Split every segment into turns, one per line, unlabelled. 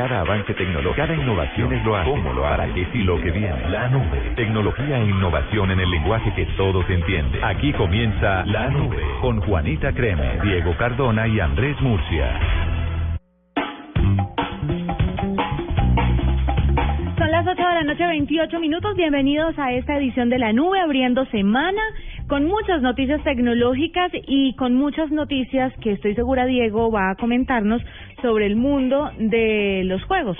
Cada avance tecnológico, cada innovación es lo hace. ¿Cómo lo hará? Que si lo que viene. La nube. Tecnología e innovación en el lenguaje que todos entienden. Aquí comienza La Nube con Juanita Creme, Diego Cardona y Andrés Murcia.
Son las 8 de la noche, 28 minutos. Bienvenidos a esta edición de La Nube, abriendo semana con muchas noticias tecnológicas y con muchas noticias que estoy segura Diego va a comentarnos sobre el mundo de los juegos.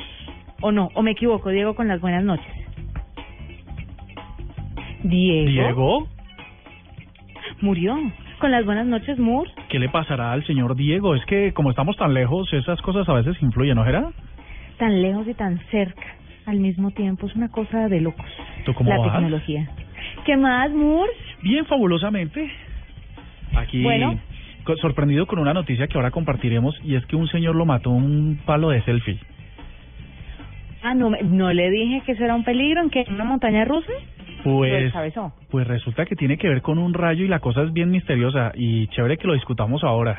¿O no? ¿O me equivoco, Diego, con las buenas noches? Diego.
Diego,
Murió. Con las buenas noches, Moore.
¿qué le pasará al señor Diego? Es que como estamos tan lejos, esas cosas a veces influyen, ¿no será?
Tan lejos y tan cerca al mismo tiempo. Es una cosa de locos.
¿Tú cómo
La
vas?
tecnología. ¿Qué más, Moore?
Bien fabulosamente. Aquí
Bueno.
Sorprendido con una noticia que ahora compartiremos y es que un señor lo mató un palo de selfie.
Ah, no, no le dije que eso era un peligro, en que una montaña rusa.
Pues,
descabezó.
pues resulta que tiene que ver con un rayo y la cosa es bien misteriosa y chévere que lo discutamos ahora.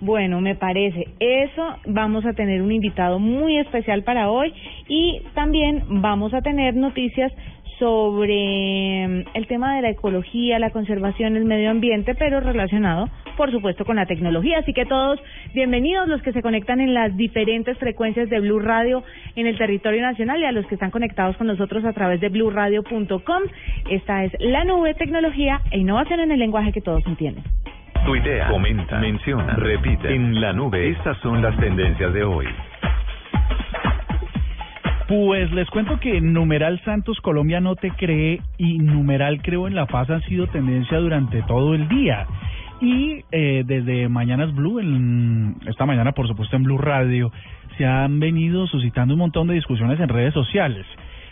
Bueno, me parece. Eso vamos a tener un invitado muy especial para hoy y también vamos a tener noticias sobre mm, el tema de la ecología, la conservación, el medio ambiente, pero relacionado, por supuesto, con la tecnología. Así que todos bienvenidos los que se conectan en las diferentes frecuencias de Blue Radio en el territorio nacional y a los que están conectados con nosotros a través de blueradio.com. Esta es la nube tecnología e innovación en el lenguaje que todos entienden.
Tuitea, comenta, menciona, repite. En la nube, estas son las tendencias de hoy.
Pues les cuento que numeral Santos Colombia no te cree y numeral creo en la paz han sido tendencia durante todo el día. Y eh, desde Mañanas Blue, en, esta mañana por supuesto en Blue Radio, se han venido suscitando un montón de discusiones en redes sociales.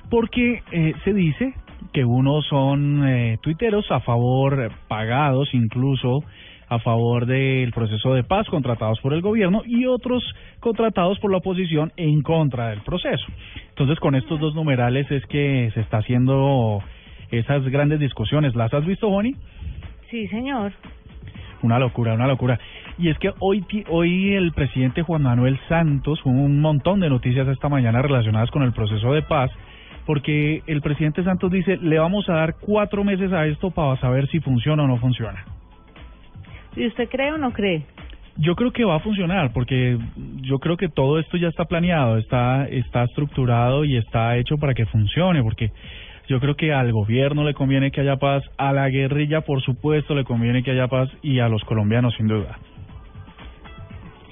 Porque eh, se dice que unos son eh, tuiteros a favor, pagados incluso, a favor del proceso de paz contratados por el gobierno y otros contratados por la oposición en contra del proceso. Entonces, con estos dos numerales es que se está haciendo esas grandes discusiones. ¿Las has visto, Bonnie?
Sí, señor.
Una locura, una locura. Y es que hoy, hoy el presidente Juan Manuel Santos, un montón de noticias esta mañana relacionadas con el proceso de paz, porque el presidente Santos dice, le vamos a dar cuatro meses a esto para saber si funciona o no funciona.
¿Y usted cree o no cree?
Yo creo que va a funcionar porque yo creo que todo esto ya está planeado, está está estructurado y está hecho para que funcione porque yo creo que al gobierno le conviene que haya paz, a la guerrilla por supuesto le conviene que haya paz y a los colombianos sin duda.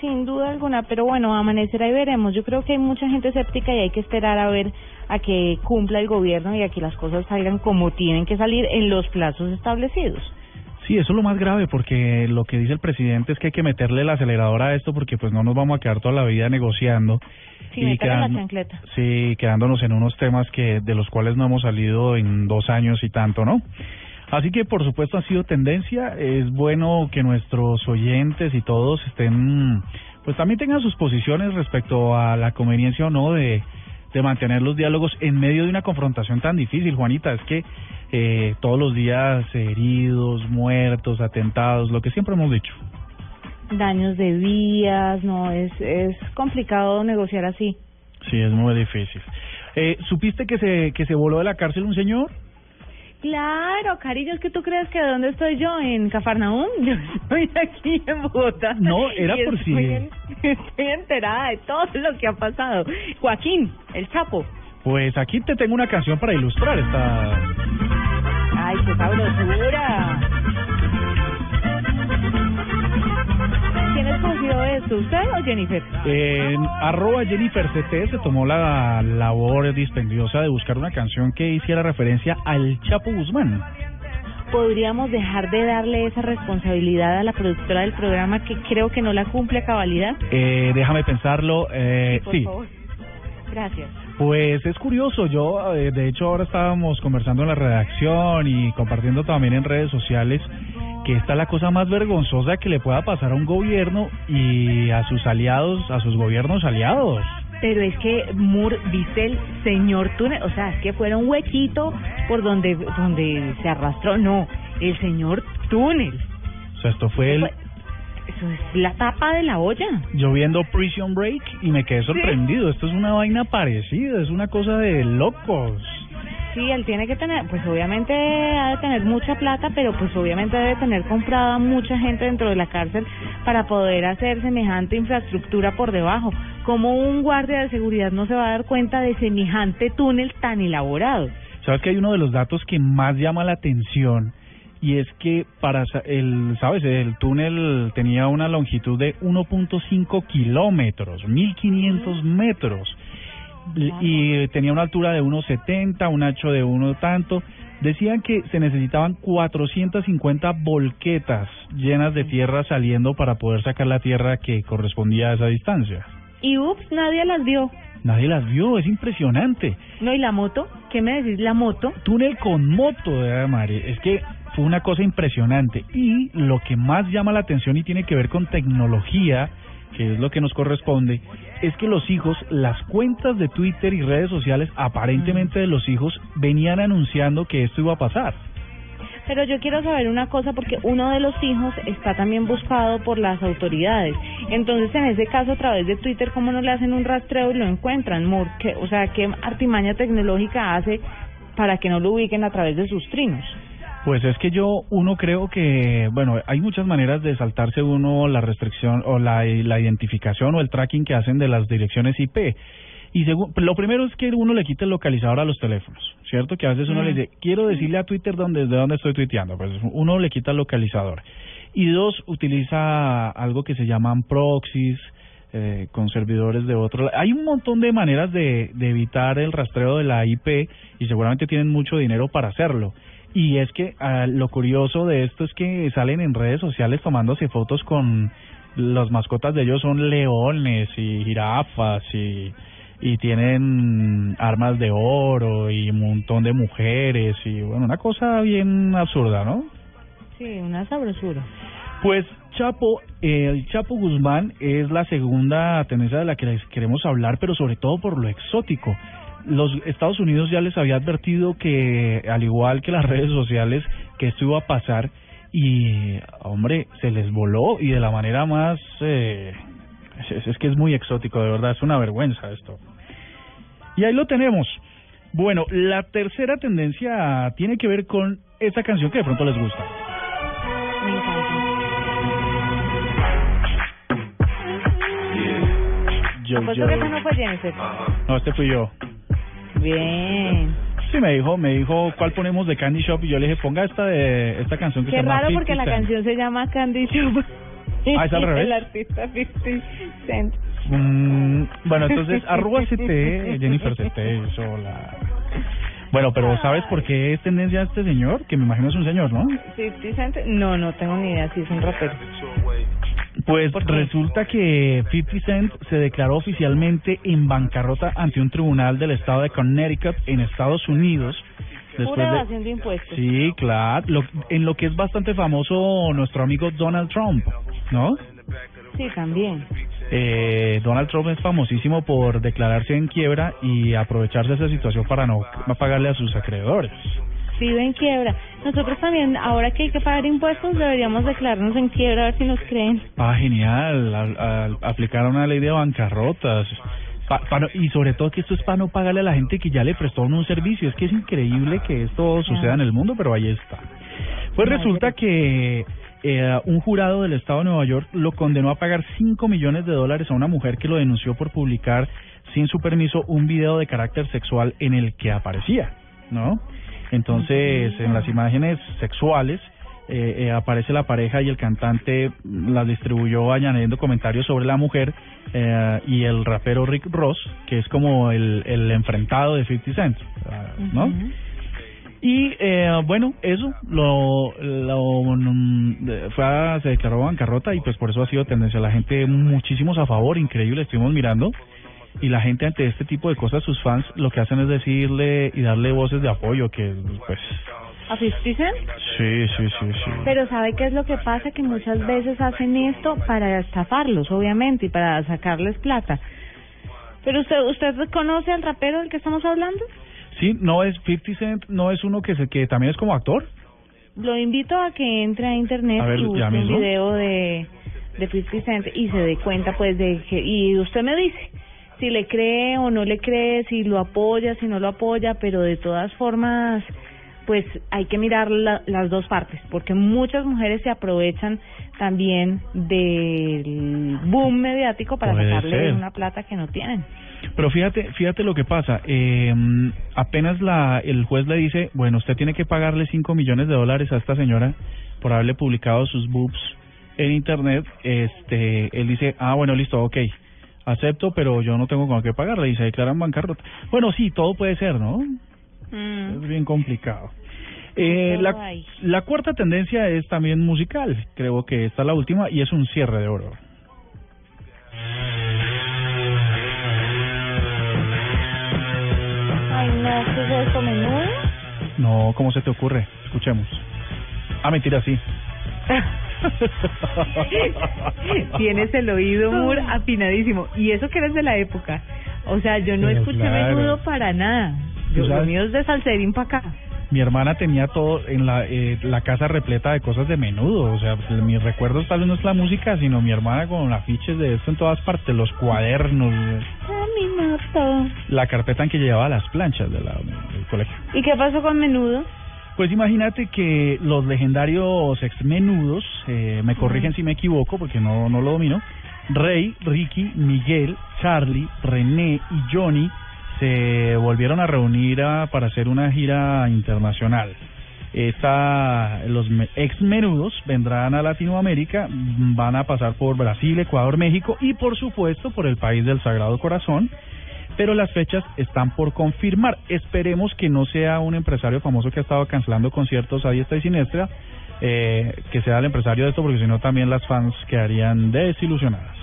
Sin duda alguna, pero bueno, amanecerá y veremos. Yo creo que hay mucha gente escéptica y hay que esperar a ver a que cumpla el gobierno y a que las cosas salgan como tienen que salir en los plazos establecidos.
Sí, eso es lo más grave porque lo que dice el presidente es que hay que meterle el acelerador a esto porque pues no nos vamos a quedar toda la vida negociando
Sí,
y
métale la
sí, quedándonos en unos temas que de los cuales no hemos salido en dos años y tanto, ¿no? Así que por supuesto ha sido tendencia, es bueno que nuestros oyentes y todos estén, pues también tengan sus posiciones respecto a la conveniencia o no de, de mantener los diálogos en medio de una confrontación tan difícil, Juanita, es que eh, todos los días heridos, muertos, atentados, lo que siempre hemos dicho.
Daños de vías, no, es, es complicado negociar así.
Sí, es muy difícil. Eh, ¿Supiste que se, que se voló de la cárcel un señor?
Claro, cariño, es que tú crees que de dónde estoy yo, en Cafarnaúm, yo estoy aquí en Bogotá.
No, era por si-
en- estoy enterada de todo lo que ha pasado. Joaquín, el Chapo.
Pues aquí te tengo una canción para ilustrar esta...
Ay, qué sabrosura. ¿Quién escogió esto, usted o Jennifer?
En arroba Jennifer CT se tomó la labor dispendiosa de buscar una canción que hiciera referencia al Chapo Guzmán.
¿Podríamos dejar de darle esa responsabilidad a la productora del programa que creo que no la cumple a cabalidad?
Eh, déjame pensarlo. Eh,
Por
sí,
favor. Gracias.
pues es curioso. Yo, eh, de hecho, ahora estábamos conversando en la redacción y compartiendo también en redes sociales que esta es la cosa más vergonzosa que le pueda pasar a un gobierno y a sus aliados, a sus gobiernos aliados.
Pero es que Moore, viste el señor túnel, o sea, es que fuera un huequito por donde, donde se arrastró, no, el señor túnel.
O sea, esto fue el,
eso es la tapa de la olla.
Yo viendo Prison Break y me quedé sorprendido. Esto es una vaina parecida, es una cosa de locos.
Sí, él tiene que tener, pues obviamente ha de tener mucha plata, pero pues obviamente debe tener comprada mucha gente dentro de la cárcel para poder hacer semejante infraestructura por debajo. Como un guardia de seguridad no se va a dar cuenta de semejante túnel tan elaborado?
Sabes que hay uno de los datos que más llama la atención y es que para el, sabes, el túnel tenía una longitud de 1.5 kilómetros, 1.500 metros y tenía una altura de 1,70, un ancho de uno tanto. Decían que se necesitaban 450 volquetas llenas de tierra saliendo para poder sacar la tierra que correspondía a esa distancia.
Y ups, nadie las vio.
Nadie las vio, es impresionante.
No, ¿y la moto? ¿Qué me decís la moto?
Túnel con moto, de Mari. Es que fue una cosa impresionante. Y lo que más llama la atención y tiene que ver con tecnología, que es lo que nos corresponde, es que los hijos, las cuentas de Twitter y redes sociales aparentemente de los hijos venían anunciando que esto iba a pasar.
Pero yo quiero saber una cosa porque uno de los hijos está también buscado por las autoridades. Entonces, en ese caso, a través de Twitter, ¿cómo no le hacen un rastreo y lo encuentran? o sea, ¿qué artimaña tecnológica hace para que no lo ubiquen a través de sus trinos?
Pues es que yo, uno creo que, bueno, hay muchas maneras de saltarse uno la restricción o la, la identificación o el tracking que hacen de las direcciones IP. Y lo primero es que uno le quite el localizador a los teléfonos, ¿cierto? Que a veces uno le dice, quiero decirle a Twitter dónde, de dónde estoy tuiteando. Pues uno le quita el localizador. Y dos, utiliza algo que se llaman proxies, eh, con servidores de otro. Hay un montón de maneras de, de evitar el rastreo de la IP y seguramente tienen mucho dinero para hacerlo. Y es que ah, lo curioso de esto es que salen en redes sociales tomándose fotos con las mascotas de ellos son leones y jirafas y, y tienen armas de oro y un montón de mujeres y bueno, una cosa bien absurda, ¿no?
Sí, una sabrosura.
Pues Chapo, el Chapo Guzmán es la segunda tendencia de la que les queremos hablar, pero sobre todo por lo exótico los Estados Unidos ya les había advertido que, al igual que las redes sociales, que esto iba a pasar y, hombre, se les voló y de la manera más... Eh, es, que es muy exótico, de verdad, es una vergüenza esto. Y ahí lo tenemos. Bueno, la tercera tendencia tiene que ver con esta canción que de pronto les gusta.
Me encanta. Yo, yo... que no fue Jennifer?
No, este fui yo.
Bien.
Sí, me dijo, me dijo cuál ponemos de Candy Shop y yo le dije, ponga esta de esta canción que
Qué
se llama
raro porque la canción se llama Candy Shop.
Ah, es al revés.
El artista 50 Cent.
Mm, bueno, entonces, arroba CT, Jennifer CT, eso la... Bueno, pero ¿sabes por qué es tendencia este señor? Que me imagino es un señor, ¿no?
50 Cent, no, no tengo ni idea si es un rapero.
Pues resulta que 50 Cent se declaró oficialmente en bancarrota ante un tribunal del estado de Connecticut en Estados Unidos.
Después evasión de, impuestos.
Sí, claro. en lo que es bastante famoso nuestro amigo Donald Trump, ¿no?
Sí, también.
Eh, Donald Trump es famosísimo por declararse en quiebra y aprovecharse de esa situación para no pagarle a sus acreedores
vive en quiebra. Nosotros también, ahora que hay que pagar impuestos, deberíamos declararnos en quiebra a ver si nos creen.
Ah, genial. Al, aplicar una ley de bancarrotas. y sobre todo que esto es para no pagarle a la gente que ya le prestó un servicio. Es que es increíble que esto suceda en el mundo, pero ahí está. Pues resulta que eh, un jurado del estado de Nueva York lo condenó a pagar 5 millones de dólares a una mujer que lo denunció por publicar sin su permiso un video de carácter sexual en el que aparecía, ¿no? Entonces, en las imágenes sexuales eh, eh, aparece la pareja y el cantante las distribuyó añadiendo comentarios sobre la mujer eh, y el rapero Rick Ross, que es como el, el enfrentado de 50 Cent, ¿no? Y eh, bueno, eso lo, lo mm, fue se declaró bancarrota y pues por eso ha sido tendencia. La gente muchísimos a favor, increíble, estuvimos mirando y la gente ante este tipo de cosas, sus fans, lo que hacen es decirle y darle voces de apoyo, que pues...
¿A 50 Cent?
Sí, sí, sí, sí.
Pero ¿sabe qué es lo que pasa? Que muchas veces hacen esto para estafarlos, obviamente, y para sacarles plata. Pero usted, ¿usted conoce al rapero del que estamos hablando?
Sí, no es 50 Cent, no es uno que, se, que también es como actor.
Lo invito a que entre a internet y busque un video de de 50 Cent y se dé cuenta pues de que, y usted me dice si le cree o no le cree, si lo apoya, si no lo apoya, pero de todas formas pues hay que mirar la, las dos partes, porque muchas mujeres se aprovechan también del boom mediático para
Puede
sacarle
ser.
una plata que no tienen.
Pero fíjate, fíjate lo que pasa. Eh, apenas la, el juez le dice, bueno, usted tiene que pagarle 5 millones de dólares a esta señora por haberle publicado sus boobs en internet. Este, él dice, ah, bueno, listo, ok, acepto, pero yo no tengo con qué pagarle. Y se declaran bancarrota. Bueno, sí, todo puede ser, ¿no?
Mm.
Es bien complicado. Eh, la, la cuarta tendencia es también musical. Creo que esta es la última y es un cierre de oro.
Ay, no, ¿qué es esto, menudo?
No, ¿cómo se te ocurre? Escuchemos. Ah, mentira, sí.
Tienes el oído muy afinadísimo. Y eso que eres de la época. O sea, yo no
Pero
escuché
claro.
menudo para nada. Yo, lo
sabes-
mío es de salserín para acá.
Mi hermana tenía todo en la, eh, la casa repleta de cosas de menudo. O sea, pues, mis recuerdos tal vez no es la música, sino mi hermana con afiches de esto en todas partes, los cuadernos, La carpeta en que llevaba las planchas de la, del colegio.
¿Y qué pasó con menudo?
Pues imagínate que los legendarios ex menudos, eh, me corrigen si me equivoco porque no, no lo domino, Rey, Ricky, Miguel, Charlie, René y Johnny se volvieron a reunir a- para hacer una gira internacional. Esta, los ex menudos vendrán a Latinoamérica, van a pasar por Brasil, Ecuador, México y por supuesto por el país del Sagrado Corazón pero las fechas están por confirmar. Esperemos que no sea un empresario famoso que ha estado cancelando conciertos a diestra y siniestra, eh, que sea el empresario de esto, porque si no también las fans quedarían desilusionadas.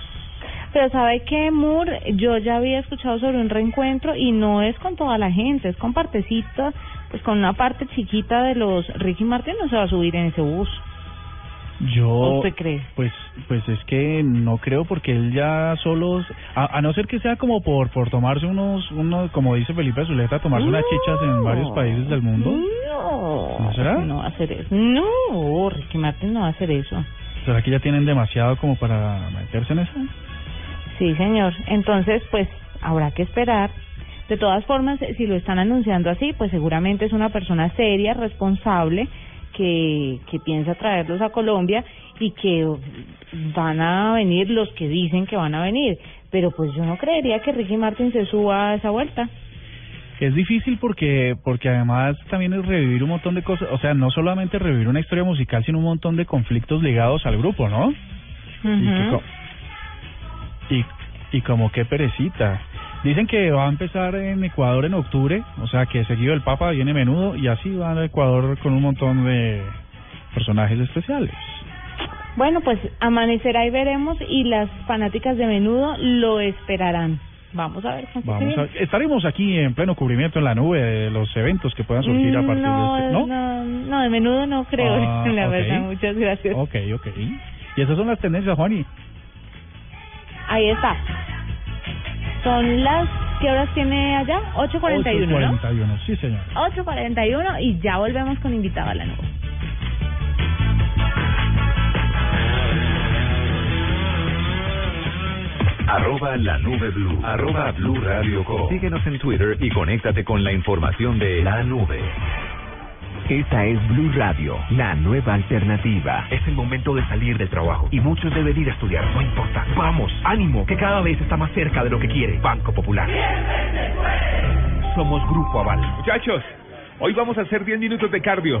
Pero ¿sabe qué, Moore? Yo ya había escuchado sobre un reencuentro y no es con toda la gente, es con partecita, pues con una parte chiquita de los Ricky Martin no se va a subir en ese bus.
Yo,
¿Usted cree?
pues, pues es que no creo porque él ya solo, a, a no ser que sea como por por tomarse unos, unos, como dice Felipe Zuleta, tomarse unas chichas en varios países del mundo.
No,
¿No será?
No va a hacer eso. No, Ricky Martin no va a hacer eso.
¿Será que ya tienen demasiado como para meterse en eso?
Sí, señor. Entonces, pues habrá que esperar. De todas formas, si lo están anunciando así, pues seguramente es una persona seria, responsable, que, que piensa traerlos a Colombia y que van a venir los que dicen que van a venir. Pero pues yo no creería que Ricky Martin se suba a esa vuelta.
Es difícil porque porque además también es revivir un montón de cosas, o sea, no solamente revivir una historia musical, sino un montón de conflictos ligados al grupo, ¿no? y, que y como qué perecita. Dicen que va a empezar en Ecuador en octubre, o sea que seguido el Papa viene menudo y así va a Ecuador con un montón de personajes especiales.
Bueno, pues amanecerá y veremos y las fanáticas de menudo lo esperarán. Vamos a ver.
Vamos a, estaremos aquí en pleno cubrimiento en la nube de los eventos que puedan surgir a partir
no,
de este, ¿no?
no, no, de menudo no creo,
Ah,
la verdad. Muchas gracias.
Ok, ok. Y esas son las tendencias, Juani.
Ahí está. Son las... ¿Qué horas tiene allá? 8.41, ¿no?
8:41, sí señor.
8.41 y ya volvemos con invitado a la nube.
Arroba la nube blue. Arroba blue radio com. Síguenos en Twitter y conéctate con la información de la nube.
Esta es Blue Radio, la nueva alternativa.
Es el momento de salir del trabajo y muchos deben ir a estudiar. No importa. Vamos, ánimo, que cada vez está más cerca de lo que quiere. Banco Popular. Somos Grupo Aval.
Muchachos, hoy vamos a hacer 10 minutos de cardio,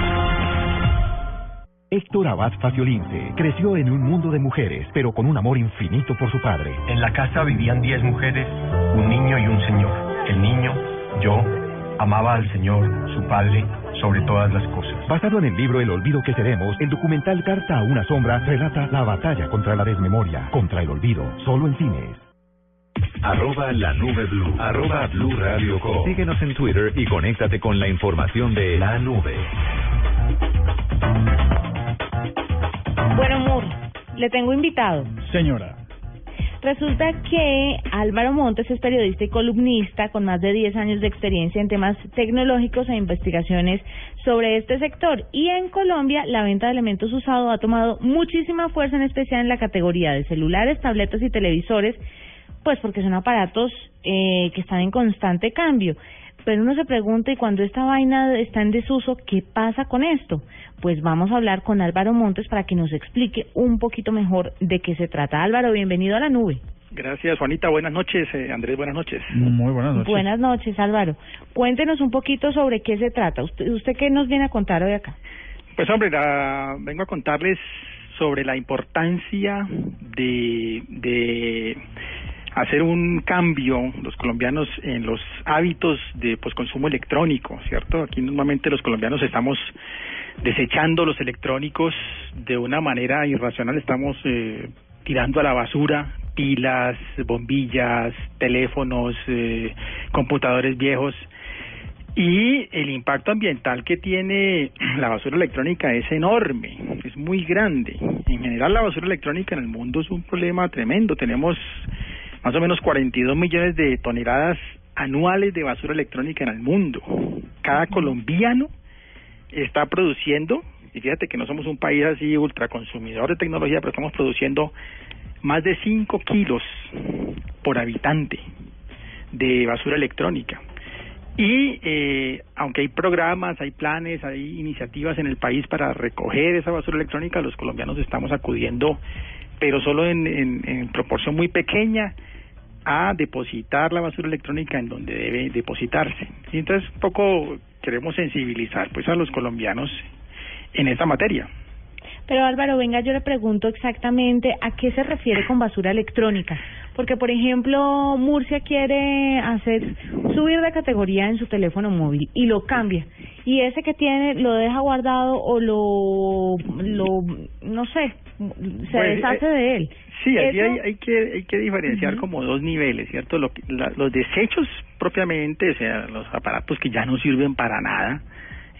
Héctor Abad Faciolince creció en un mundo de mujeres, pero con un amor infinito por su padre.
En la casa vivían 10 mujeres, un niño y un señor. El niño, yo, amaba al Señor, su Padre, sobre todas las cosas.
Basado en el libro El olvido que seremos, el documental Carta a una sombra relata la batalla contra la desmemoria, contra el olvido, solo en cines.
Arroba la nube blue. Arroba blue radio com. Síguenos en Twitter y conéctate con la información de la nube.
Le tengo invitado.
Señora.
Resulta que Álvaro Montes es periodista y columnista con más de 10 años de experiencia en temas tecnológicos e investigaciones sobre este sector. Y en Colombia la venta de elementos usados ha tomado muchísima fuerza, en especial en la categoría de celulares, tabletas y televisores, pues porque son aparatos eh, que están en constante cambio. Pero uno se pregunta, ¿y cuando esta vaina está en desuso, qué pasa con esto? Pues vamos a hablar con Álvaro Montes para que nos explique un poquito mejor de qué se trata. Álvaro, bienvenido a la nube.
Gracias, Juanita. Buenas noches, eh, Andrés. Buenas noches.
Muy buenas noches.
Buenas noches, Álvaro. Cuéntenos un poquito sobre qué se trata. ¿Usted, usted qué nos viene a contar hoy acá?
Pues hombre, la- vengo a contarles sobre la importancia de, de hacer un cambio los colombianos en los hábitos de consumo electrónico, ¿cierto? Aquí normalmente los colombianos estamos desechando los electrónicos de una manera irracional, estamos eh, tirando a la basura pilas, bombillas, teléfonos, eh, computadores viejos y el impacto ambiental que tiene la basura electrónica es enorme, es muy grande. En general la basura electrónica en el mundo es un problema tremendo. Tenemos más o menos 42 millones de toneladas anuales de basura electrónica en el mundo. Cada colombiano está produciendo, y fíjate que no somos un país así ultraconsumidor de tecnología, pero estamos produciendo más de 5 kilos por habitante de basura electrónica. Y eh, aunque hay programas, hay planes, hay iniciativas en el país para recoger esa basura electrónica, los colombianos estamos acudiendo, pero solo en, en, en proporción muy pequeña, a depositar la basura electrónica en donde debe depositarse. Y entonces un poco queremos sensibilizar pues a los colombianos en esta materia.
Pero Álvaro, venga, yo le pregunto exactamente a qué se refiere con basura electrónica. Porque, por ejemplo, Murcia quiere hacer subir de categoría en su teléfono móvil y lo cambia. Y ese que tiene lo deja guardado o lo, lo no sé, se
Pues,
deshace
eh,
de él.
Sí,
Eso-
hay, hay que hay que diferenciar como dos niveles, ¿cierto? Lo la- los desechos propiamente, o sea, los aparatos que ya no sirven para nada,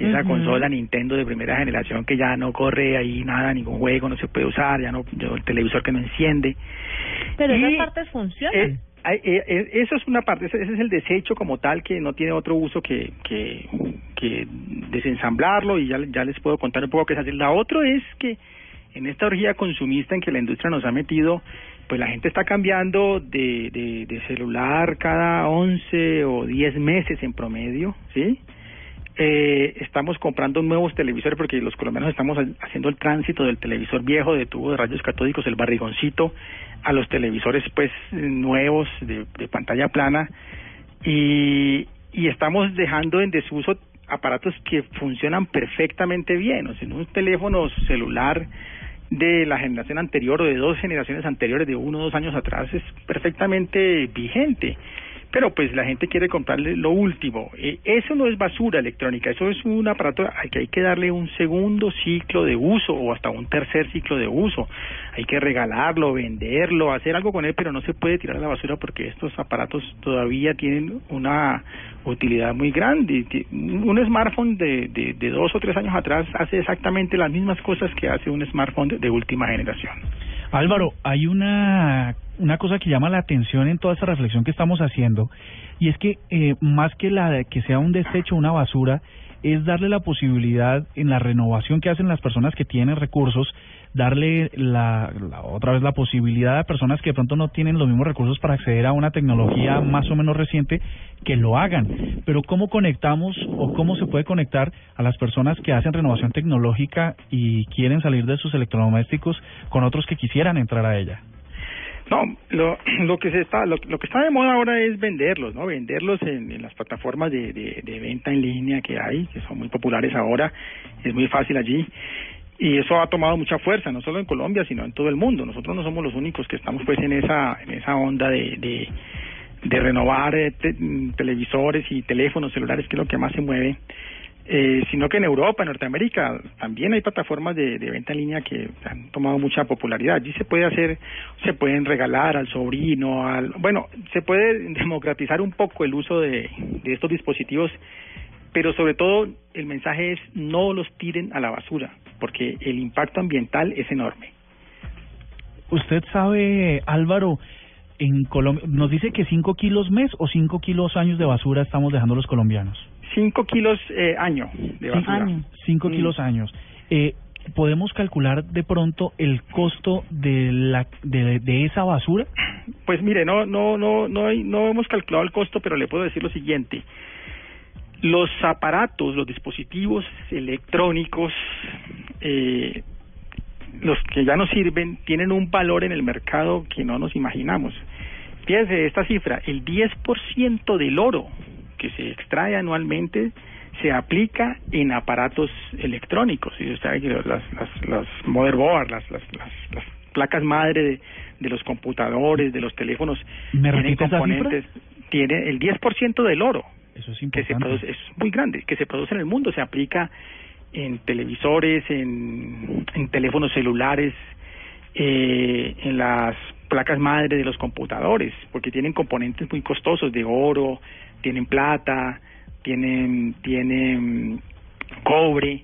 esa consola Nintendo de primera generación que ya no corre ahí nada, ningún juego, no se puede usar, ya no, el televisor que no enciende.
Pero
Y,
esas partes funcionan.
eh, hay- eh, eh, eso es una parte, ese, es el desecho como tal que no tiene otro uso que, que, que desensamblarlo y ya, ya les puedo contar un poco qué es hacer. La otra es que en esta orgía consumista en que la industria nos ha metido, pues la gente está cambiando de, de, de celular cada 11 o 10 meses en promedio, ¿sí? Eh, estamos comprando nuevos televisores porque los colombianos estamos ha- haciendo el tránsito del televisor viejo de tubo de rayos catódicos, el barrigoncito, a los televisores pues nuevos de, pantalla plana y, y estamos dejando en desuso aparatos que funcionan perfectamente bien, o sea, un teléfono celular de la generación anterior o de dos generaciones anteriores, de uno o dos años atrás, es perfectamente vigente. Pero pues la gente quiere comprarle lo último. Eh, eso no es basura electrónica, eso es un aparato al que hay que darle un segundo ciclo de uso o hasta un tercer ciclo de uso. Hay que regalarlo, venderlo, hacer algo con él, pero no se puede tirar a la basura porque estos aparatos todavía tienen una utilidad muy grande. Un smartphone de, de, de dos o tres años atrás hace exactamente las mismas cosas que hace un smartphone de última generación.
Álvaro, hay una, una cosa que llama la atención en toda esta reflexión que estamos haciendo, y es que eh, más que la que sea un desecho, una basura, es darle la posibilidad en la renovación que hacen las personas que tienen recursos, darle la, la, otra vez la posibilidad a personas que de pronto no tienen los mismos recursos para acceder a una tecnología más o menos reciente que lo hagan. Pero ¿cómo conectamos o cómo se puede conectar a las personas que hacen renovación tecnológica y quieren salir de sus electrodomésticos con otros que quisieran entrar a ella?
No, lo, lo que se está, lo, que está de moda ahora es venderlos, ¿no? Venderlos en, en las plataformas de, de, de, venta en línea que hay, que son muy populares ahora, es muy fácil allí. Y eso ha tomado mucha fuerza, no solo en Colombia, sino en todo el mundo. Nosotros no somos los únicos que estamos pues en esa, en esa onda de, de, de renovar eh, te, televisores y teléfonos celulares, que es lo que más se mueve eh, sino que en Europa, en Norteamérica, también hay plataformas de, de venta en línea que han tomado mucha popularidad. Allí se puede hacer, se pueden regalar al sobrino, al, bueno, se puede democratizar un poco el uso de, de estos dispositivos, pero sobre todo el mensaje es no los tiren a la basura, porque el impacto ambiental es enorme.
Usted sabe, Álvaro, en Colombia, nos dice que 5 kilos mes o 5 kilos años de basura estamos dejando los colombianos.
5 kilos eh, año de basura.
5 mm. kilos años. Eh, ¿Podemos calcular de pronto el costo de la de, de esa basura?
Pues mire, no no no no no hemos calculado el costo, pero le puedo decir lo siguiente. Los aparatos, los dispositivos electrónicos, eh, los que ya no sirven, tienen un valor en el mercado que no nos imaginamos. Fíjense esta cifra, el 10% del oro que se extrae anualmente se aplica en aparatos electrónicos. Y usted sabe que las, las, las motherboard, las, las, las, las placas madre de, de los computadores, de los teléfonos,
¿Me
tienen componentes, tiene el 10% del oro.
Eso es
que se produce, es muy grande, que se produce en el mundo, se aplica en televisores, en, en teléfonos celulares, eh, en las placas madre de los computadores, porque tienen componentes muy costosos de oro, tienen plata, tienen, tienen cobre,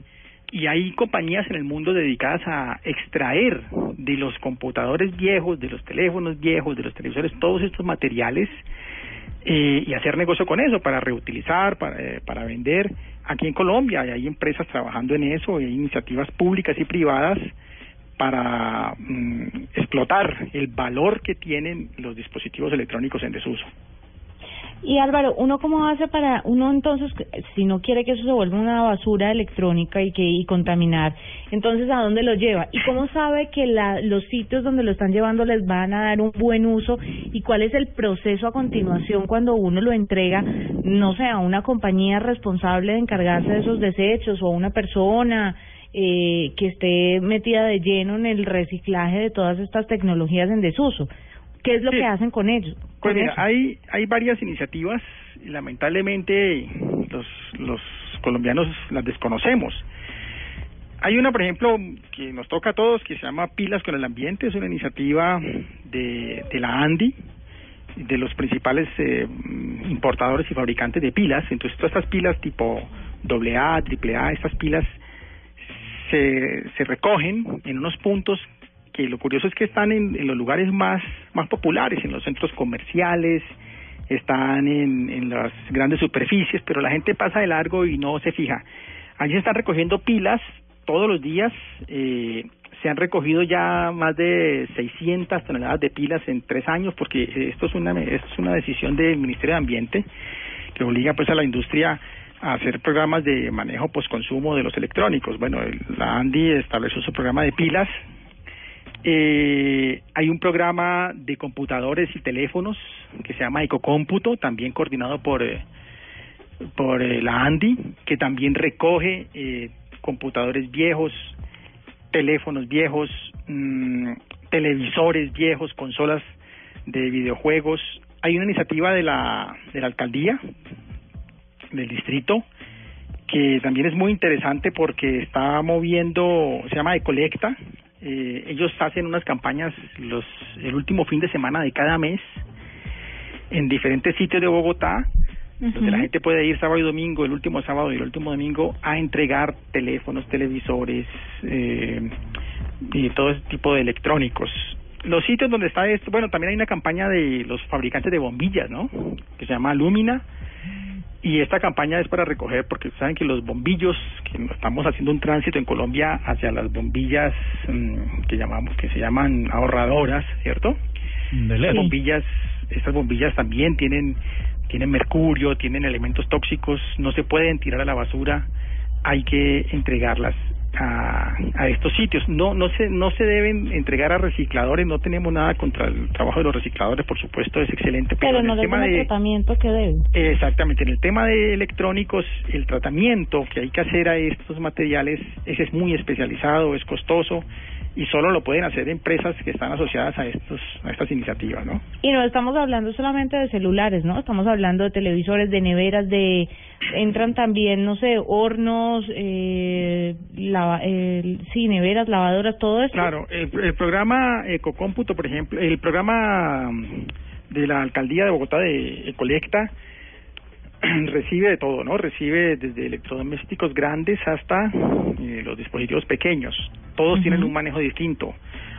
y hay compañías en el mundo dedicadas a extraer de los computadores viejos, de los teléfonos viejos, de los televisores, todos estos materiales eh, y hacer negocio con eso para reutilizar, para, eh, para vender. Aquí en Colombia y hay empresas trabajando en eso, hay iniciativas públicas y privadas para mm, explotar el valor que tienen los dispositivos electrónicos en desuso.
Y Álvaro, ¿uno cómo hace para, uno entonces, si no quiere que eso se vuelva una basura electrónica y que y contaminar, entonces ¿a dónde lo lleva? ¿Y cómo sabe que la, los sitios donde lo están llevando les van a dar un buen uso? ¿Y cuál es el proceso a continuación cuando uno lo entrega, no sé, a una compañía responsable de encargarse de esos desechos o a una persona? Eh, que esté metida de lleno en el reciclaje de todas estas tecnologías en desuso. ¿Qué es lo
Sí.
que hacen con ellos?
Pues mira,
eso?
hay, hay varias iniciativas y lamentablemente los, los colombianos las desconocemos. Hay una, por ejemplo, que nos toca a todos, que se llama Pilas con el Ambiente, es una iniciativa de, de la ANDI, de los principales eh, importadores y fabricantes de pilas. Entonces, todas estas pilas tipo AA, AAA, estas pilas se, se recogen en unos puntos que lo curioso es que están en, los lugares más, más populares, en los centros comerciales, están en, las grandes superficies, pero la gente pasa de largo y no se fija. Allí se están recogiendo pilas todos los días, eh, se han recogido ya más de 600 toneladas de pilas en tres años, porque esto es una, esto es una decisión del Ministerio de Ambiente que obliga pues a la industria a hacer programas de manejo postconsumo de los electrónicos. Bueno, la ANDI estableció su programa de pilas. Eh, hay un programa de computadores y teléfonos que se llama Ecocómputo, también coordinado por eh, por eh, la ANDI, que también recoge eh, computadores viejos, teléfonos viejos, mm, televisores viejos, consolas de videojuegos. Hay una iniciativa de la de la alcaldía del distrito que también es muy interesante porque está moviendo, se llama Ecolecta. Eh, ellos hacen unas campañas los el último fin de semana de cada mes en diferentes sitios de Bogotá donde la gente puede ir sábado y domingo, el último sábado y el último domingo, a entregar teléfonos, televisores eh, y todo ese tipo de electrónicos. Los sitios donde está esto, bueno, también hay una campaña de los fabricantes de bombillas, ¿no? Que se llama Lumina. Y esta campaña es para recoger, porque saben que los bombillos, que estamos haciendo un tránsito en Colombia hacia las bombillas mm, que llamamos, que se llaman ahorradoras, ¿cierto? Estas bombillas, estas bombillas también tienen, tienen mercurio, tienen elementos tóxicos, no se pueden tirar a la basura, hay que entregarlas a, a estos sitios. No, no se, no se deben entregar a recicladores. No tenemos nada contra el trabajo de los recicladores, por supuesto, es excelente.
Pero, no
el tema de,
tratamiento que deben.
Exactamente, en el tema de electrónicos, el tratamiento que hay que hacer a estos materiales, ese es muy especializado, es costoso y solo lo pueden hacer empresas que están asociadas a estos a estas iniciativas, ¿no?
Y no estamos hablando solamente de celulares, ¿no? Estamos hablando de televisores, de neveras, de entran también, no sé, hornos, eh, lava, eh, sí, neveras, lavadoras, todo eso.
Claro, el, el programa Ecocómputo, por ejemplo, el programa de la alcaldía de Bogotá de Ecolecta recibe de todo, ¿no? Recibe desde electrodomésticos grandes hasta eh, los dispositivos pequeños. Todos tienen un manejo distinto.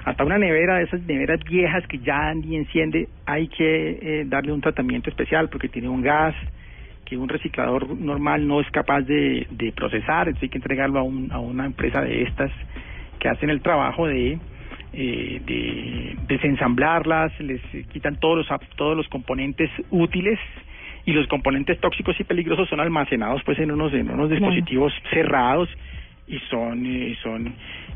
Hasta una nevera de esas neveras viejas que ya ni enciende, hay que eh, darle un tratamiento especial porque tiene un gas que un reciclador normal no es capaz de, de procesar, entonces hay que entregarlo a, un, a una empresa de estas que hacen el trabajo de eh, de desensamblarlas, les quitan todos los todos los componentes útiles y los componentes tóxicos y peligrosos son almacenados pues en unos en unos dispositivos cerrados y son y son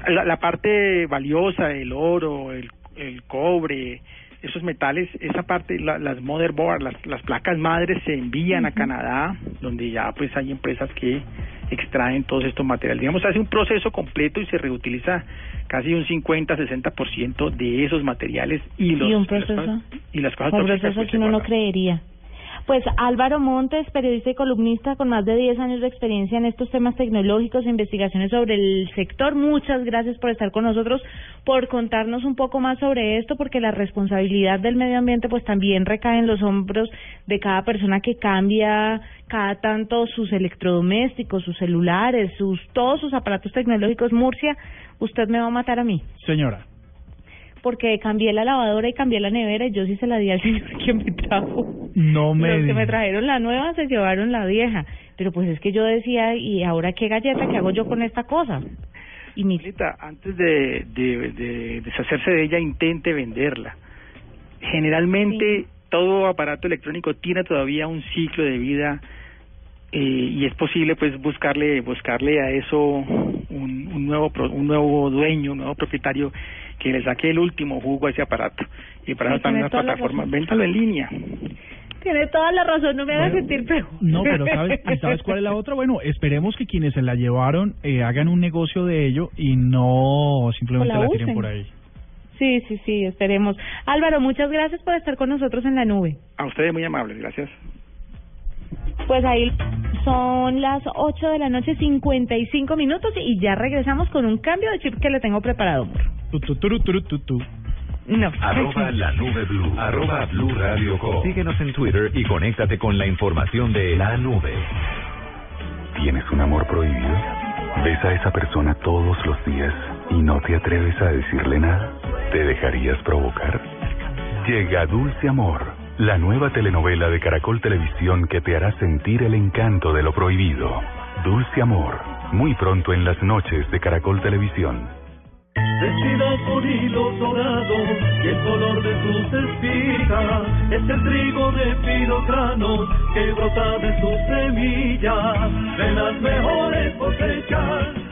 la, la parte valiosa el oro el, el cobre esos metales esa parte la- las motherboard las, las placas madres se envían a Canadá donde ya pues hay empresas que extraen todos estos materiales digamos hace un proceso completo y se reutiliza casi un 50-60% de esos materiales y los
y un proceso,
y las cosas
un
tóxicas,
proceso
pues,
que uno no creería. Pues Álvaro Montes, periodista y columnista con más de 10 años de experiencia en estos temas tecnológicos e investigaciones sobre el sector. Muchas gracias por estar con nosotros, por contarnos un poco más sobre esto, porque la responsabilidad del medio ambiente pues también recae en los hombros de cada persona que cambia cada tanto sus electrodomésticos, sus celulares, sus todos sus aparatos tecnológicos. Murcia, usted me va a matar a mí
Señora.
Porque cambié la lavadora y cambié la nevera y yo sí se la di al señor que me trajo.
No me
Los que me trajeron la nueva se llevaron la vieja. Pero pues es que yo decía, ¿y ahora qué galleta? ¿Qué hago yo con esta cosa? Y mi...
Lita, antes de, de, de deshacerse de ella, intente venderla. Generalmente todo aparato electrónico tiene todavía un ciclo de vida eh, y es posible pues buscarle buscarle a eso un, un nuevo pro- un nuevo dueño, un nuevo propietario que le saque el último jugo a ese aparato. Y para eso también
tiene
las
la
plataformas,
razón.
véntalo en línea.
Tiene toda la razón, no me hagas
Bueno,
sentir peor.
No, pero ¿sabes, y ¿sabes cuál es la otra? Bueno, esperemos que quienes se la llevaron eh, hagan un negocio de ello y no simplemente
la
la tiren
usen.
por ahí.
Sí, sí, sí, esperemos. Álvaro, muchas gracias por estar con nosotros en la nube.
A ustedes muy amables, gracias.
Pues ahí son las 8 de la noche, 55 minutos y ya regresamos con un cambio de chip que le tengo preparado.
Tu, tu, turu, turu, tu, tu.
No.
Arroba la nube blue. Arroba blue radio com. Síguenos en Twitter y conéctate con la información de la nube.
¿Tienes un amor prohibido? ¿Ves a esa persona todos los días y no te atreves a decirle nada? ¿Te dejarías provocar? Llega Dulce Amor, la nueva telenovela de Caracol Televisión que te hará sentir el encanto de lo prohibido. Dulce Amor, muy pronto en las noches de Caracol Televisión.
Vestida con hilos dorados y el color de sus espigas es el trigo de fino grano que brota de sus semillas. De las mejores cosechas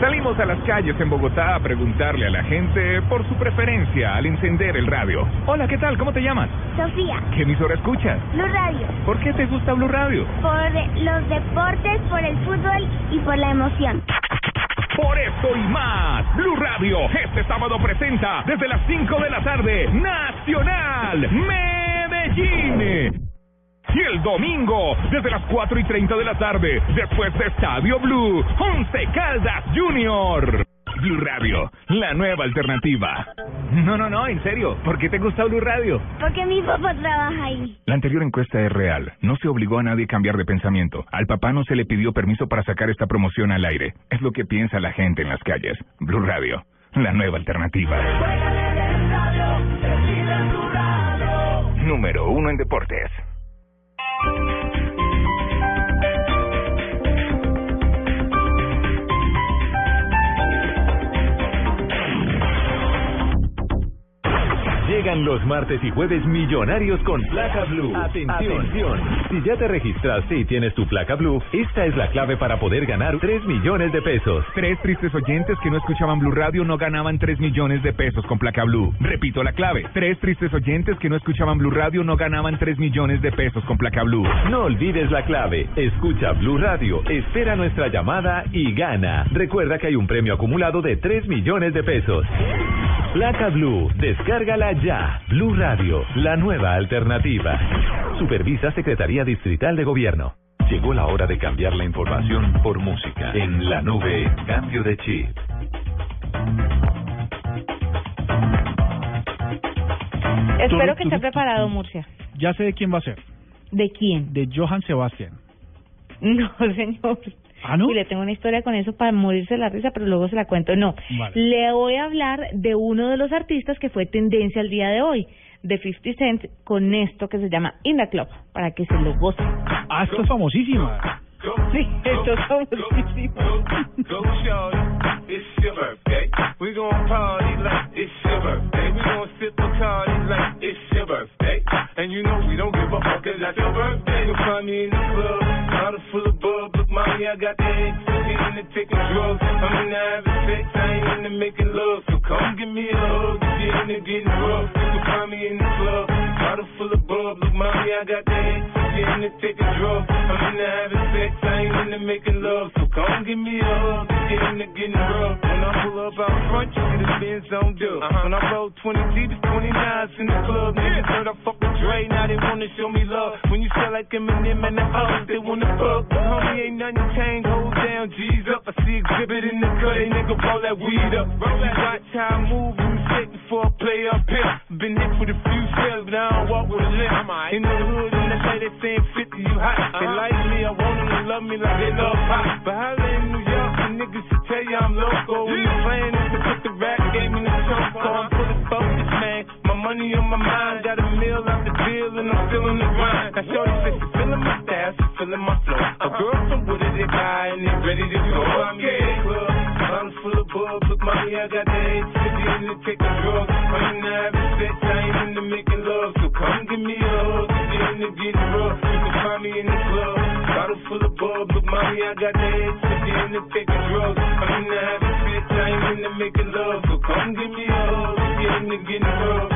Salimos a las calles en Bogotá a preguntarle a la gente por su preferencia al encender el radio. Hola, ¿qué tal? ¿Cómo te llamas?
Sofía,
¿Qué emisora escuchas?
Blue Radio,
¿Por qué te gusta Blue Radio?
por los deportes, por el fútbol y por la emoción.
Por esto y más, Blue Radio este sábado presenta desde las 5 de la tarde Nacional Medellín. Y el domingo, desde las 4 y 30 de la tarde, después de Estadio Blue, Once Caldas Junior. Blue Radio, la nueva alternativa. No, no, no, en serio. ¿Por qué te gusta Blue Radio?
Porque mi papá trabaja ahí.
La anterior encuesta es real. No se obligó a nadie a cambiar de pensamiento. Al papá no se le pidió permiso para sacar esta promoción al aire. Es lo que piensa la gente en las calles. Blue Radio, la nueva alternativa. Número uno en deportes. thank you.
Llegan los martes y jueves millonarios con placa blue. Atención. Si ya te registraste y tienes tu placa blue, esta es la clave para poder ganar 3 millones de pesos.
Tres tristes oyentes que no escuchaban Blue Radio no ganaban 3 millones de pesos con placa Blue. Repito la clave. Tres tristes oyentes que no escuchaban Blue Radio no ganaban 3 millones de pesos con placa Blue.
No olvides la clave. Escucha Blue Radio, espera nuestra llamada y gana. Recuerda que hay un premio acumulado de 3 millones de pesos. Placa Blue, descárgala ya. Blue Radio, la nueva alternativa. Supervisa Secretaría Distrital de Gobierno. Llegó la hora de cambiar la información por música. En la nube, cambio de chip.
Espero que esté preparado, Murcia.
Ya sé de quién va a ser.
¿De quién?
De Johann Sebastian.
No, señor.
¿Ah, no?
Y le tengo una historia con eso para morirse de la risa, pero luego se la cuento. No,
Vale.
le voy a hablar de uno de los artistas que fue tendencia el día de hoy, de 50 Cent, con esto que se llama In the Club, para que se lo gocen.
Ah, esto es famosísima.
Sí, esto es famosísimo.
Go shorty, it's your birthday. We gon' party like it's your birthday. We gon' sip Bacardi like it's your birthday. And you know we don't give a fuck 'cause that's your birthday. You'll find me in the club, bottle full of bub. Mommy, I got the ecstasy in the taking drugs. I'm in the having sex, I ain't into making love. So come give me a hug if you're into getting rough. You can find me in the club, bottle full of bub. Look, mommy, I got the in the taking drugs. I'm in the having sex, I ain't into making love. So come give me a hug you're into getting rough. When I pull up out front, you see the Benz on dub. Uh-huh. When I roll 20 deep, it's 29s in the club. Niggas heard I fuck with Dre, now they wanna show me love. When you sell like Eminem and the O's, they wanna fuck. But homie, ain't nothing changed, hold down, G's up. I see exhibit in the cut, they nigga roll that weed up. Roll that watch how I move and before I play up here. Been hit with a few shells, but I don't walk with a limp. In the hood, in the lady saying 50, you hot. They like me, I want them to love me like they love pop. But holla in New York, the niggas should tell you I'm loco. When the plan is to put the rap game in the choke, so I'm fully focused, man. My money on my mind, got a meal out the deal, and I'm feeling the grind. Now, Shorty said she feeling my style, she feeling my flow. A uh-huh. girl from Wooded, they guy, and they ready to go. I'm in the club, I'm full of bub. Look, mommy, I got the city in the taking drugs. I'm in the having sex, I ain't into making love. So come give me a hug, you're into getting rough. You can find me in the club, bottle full of bub. Look, mommy, I got the eight city in the taking drugs. I'm in the having sex, I ain't into making love. So come give me a hug, if you're getting rough.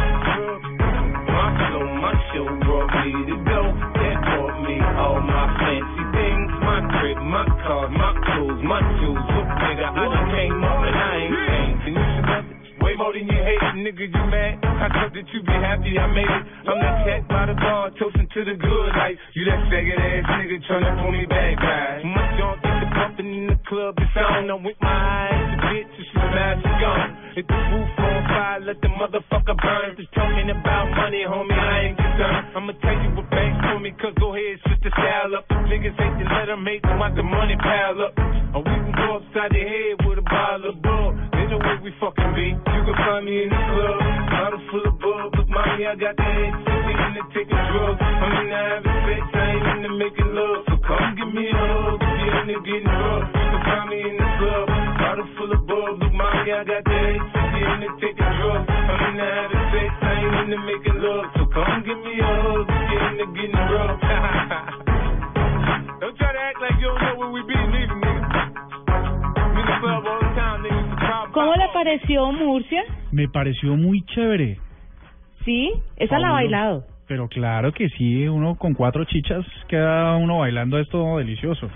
My flow, my show brought me to go. That brought me all my fancy things. My crib, my car, my clothes, my shoes. Way more than you hate nigga, you mad? I thought that you be happy I made it. I'm that cat by the bar, toasting to the good life. You that faggot ass nigga tryna pull me back, right? Junk get the pumping in the club, it's on. I'm with my eyes, the bitch, and she smash, she gone. Hit the roof on fire, let the motherfucker burn. Just talking about money, homie, I ain't concerned. I'ma tell you what banks for me, cause go ahead, switch the style up. If niggas hate to let them hate, the money pile up. Or we can go upside the head with a bottle of bull. Ain't no way we fucking be. You can find me in the club, bottle full of bub. Look, mommy, I got the head, sitting in the taking drugs. I'm in the having sex, I ain't into making love. So come give me a hug, if you're into getting rough. You can find me in the club, bottle full of bub. Look, mommy, I got the head, sitting in the taking drugs. I'm in the having sex, I ain't into making love. So come give me a hug, if you're into getting rough. don't try to act like you don't know where we be, nigga, nigga. In the club all the time, nigga.
¿Cómo le pareció Murcia?
Me pareció muy chévere.
Sí, esa la ha bailado.
Pero claro que sí, uno con cuatro chichas queda uno bailando esto delicioso.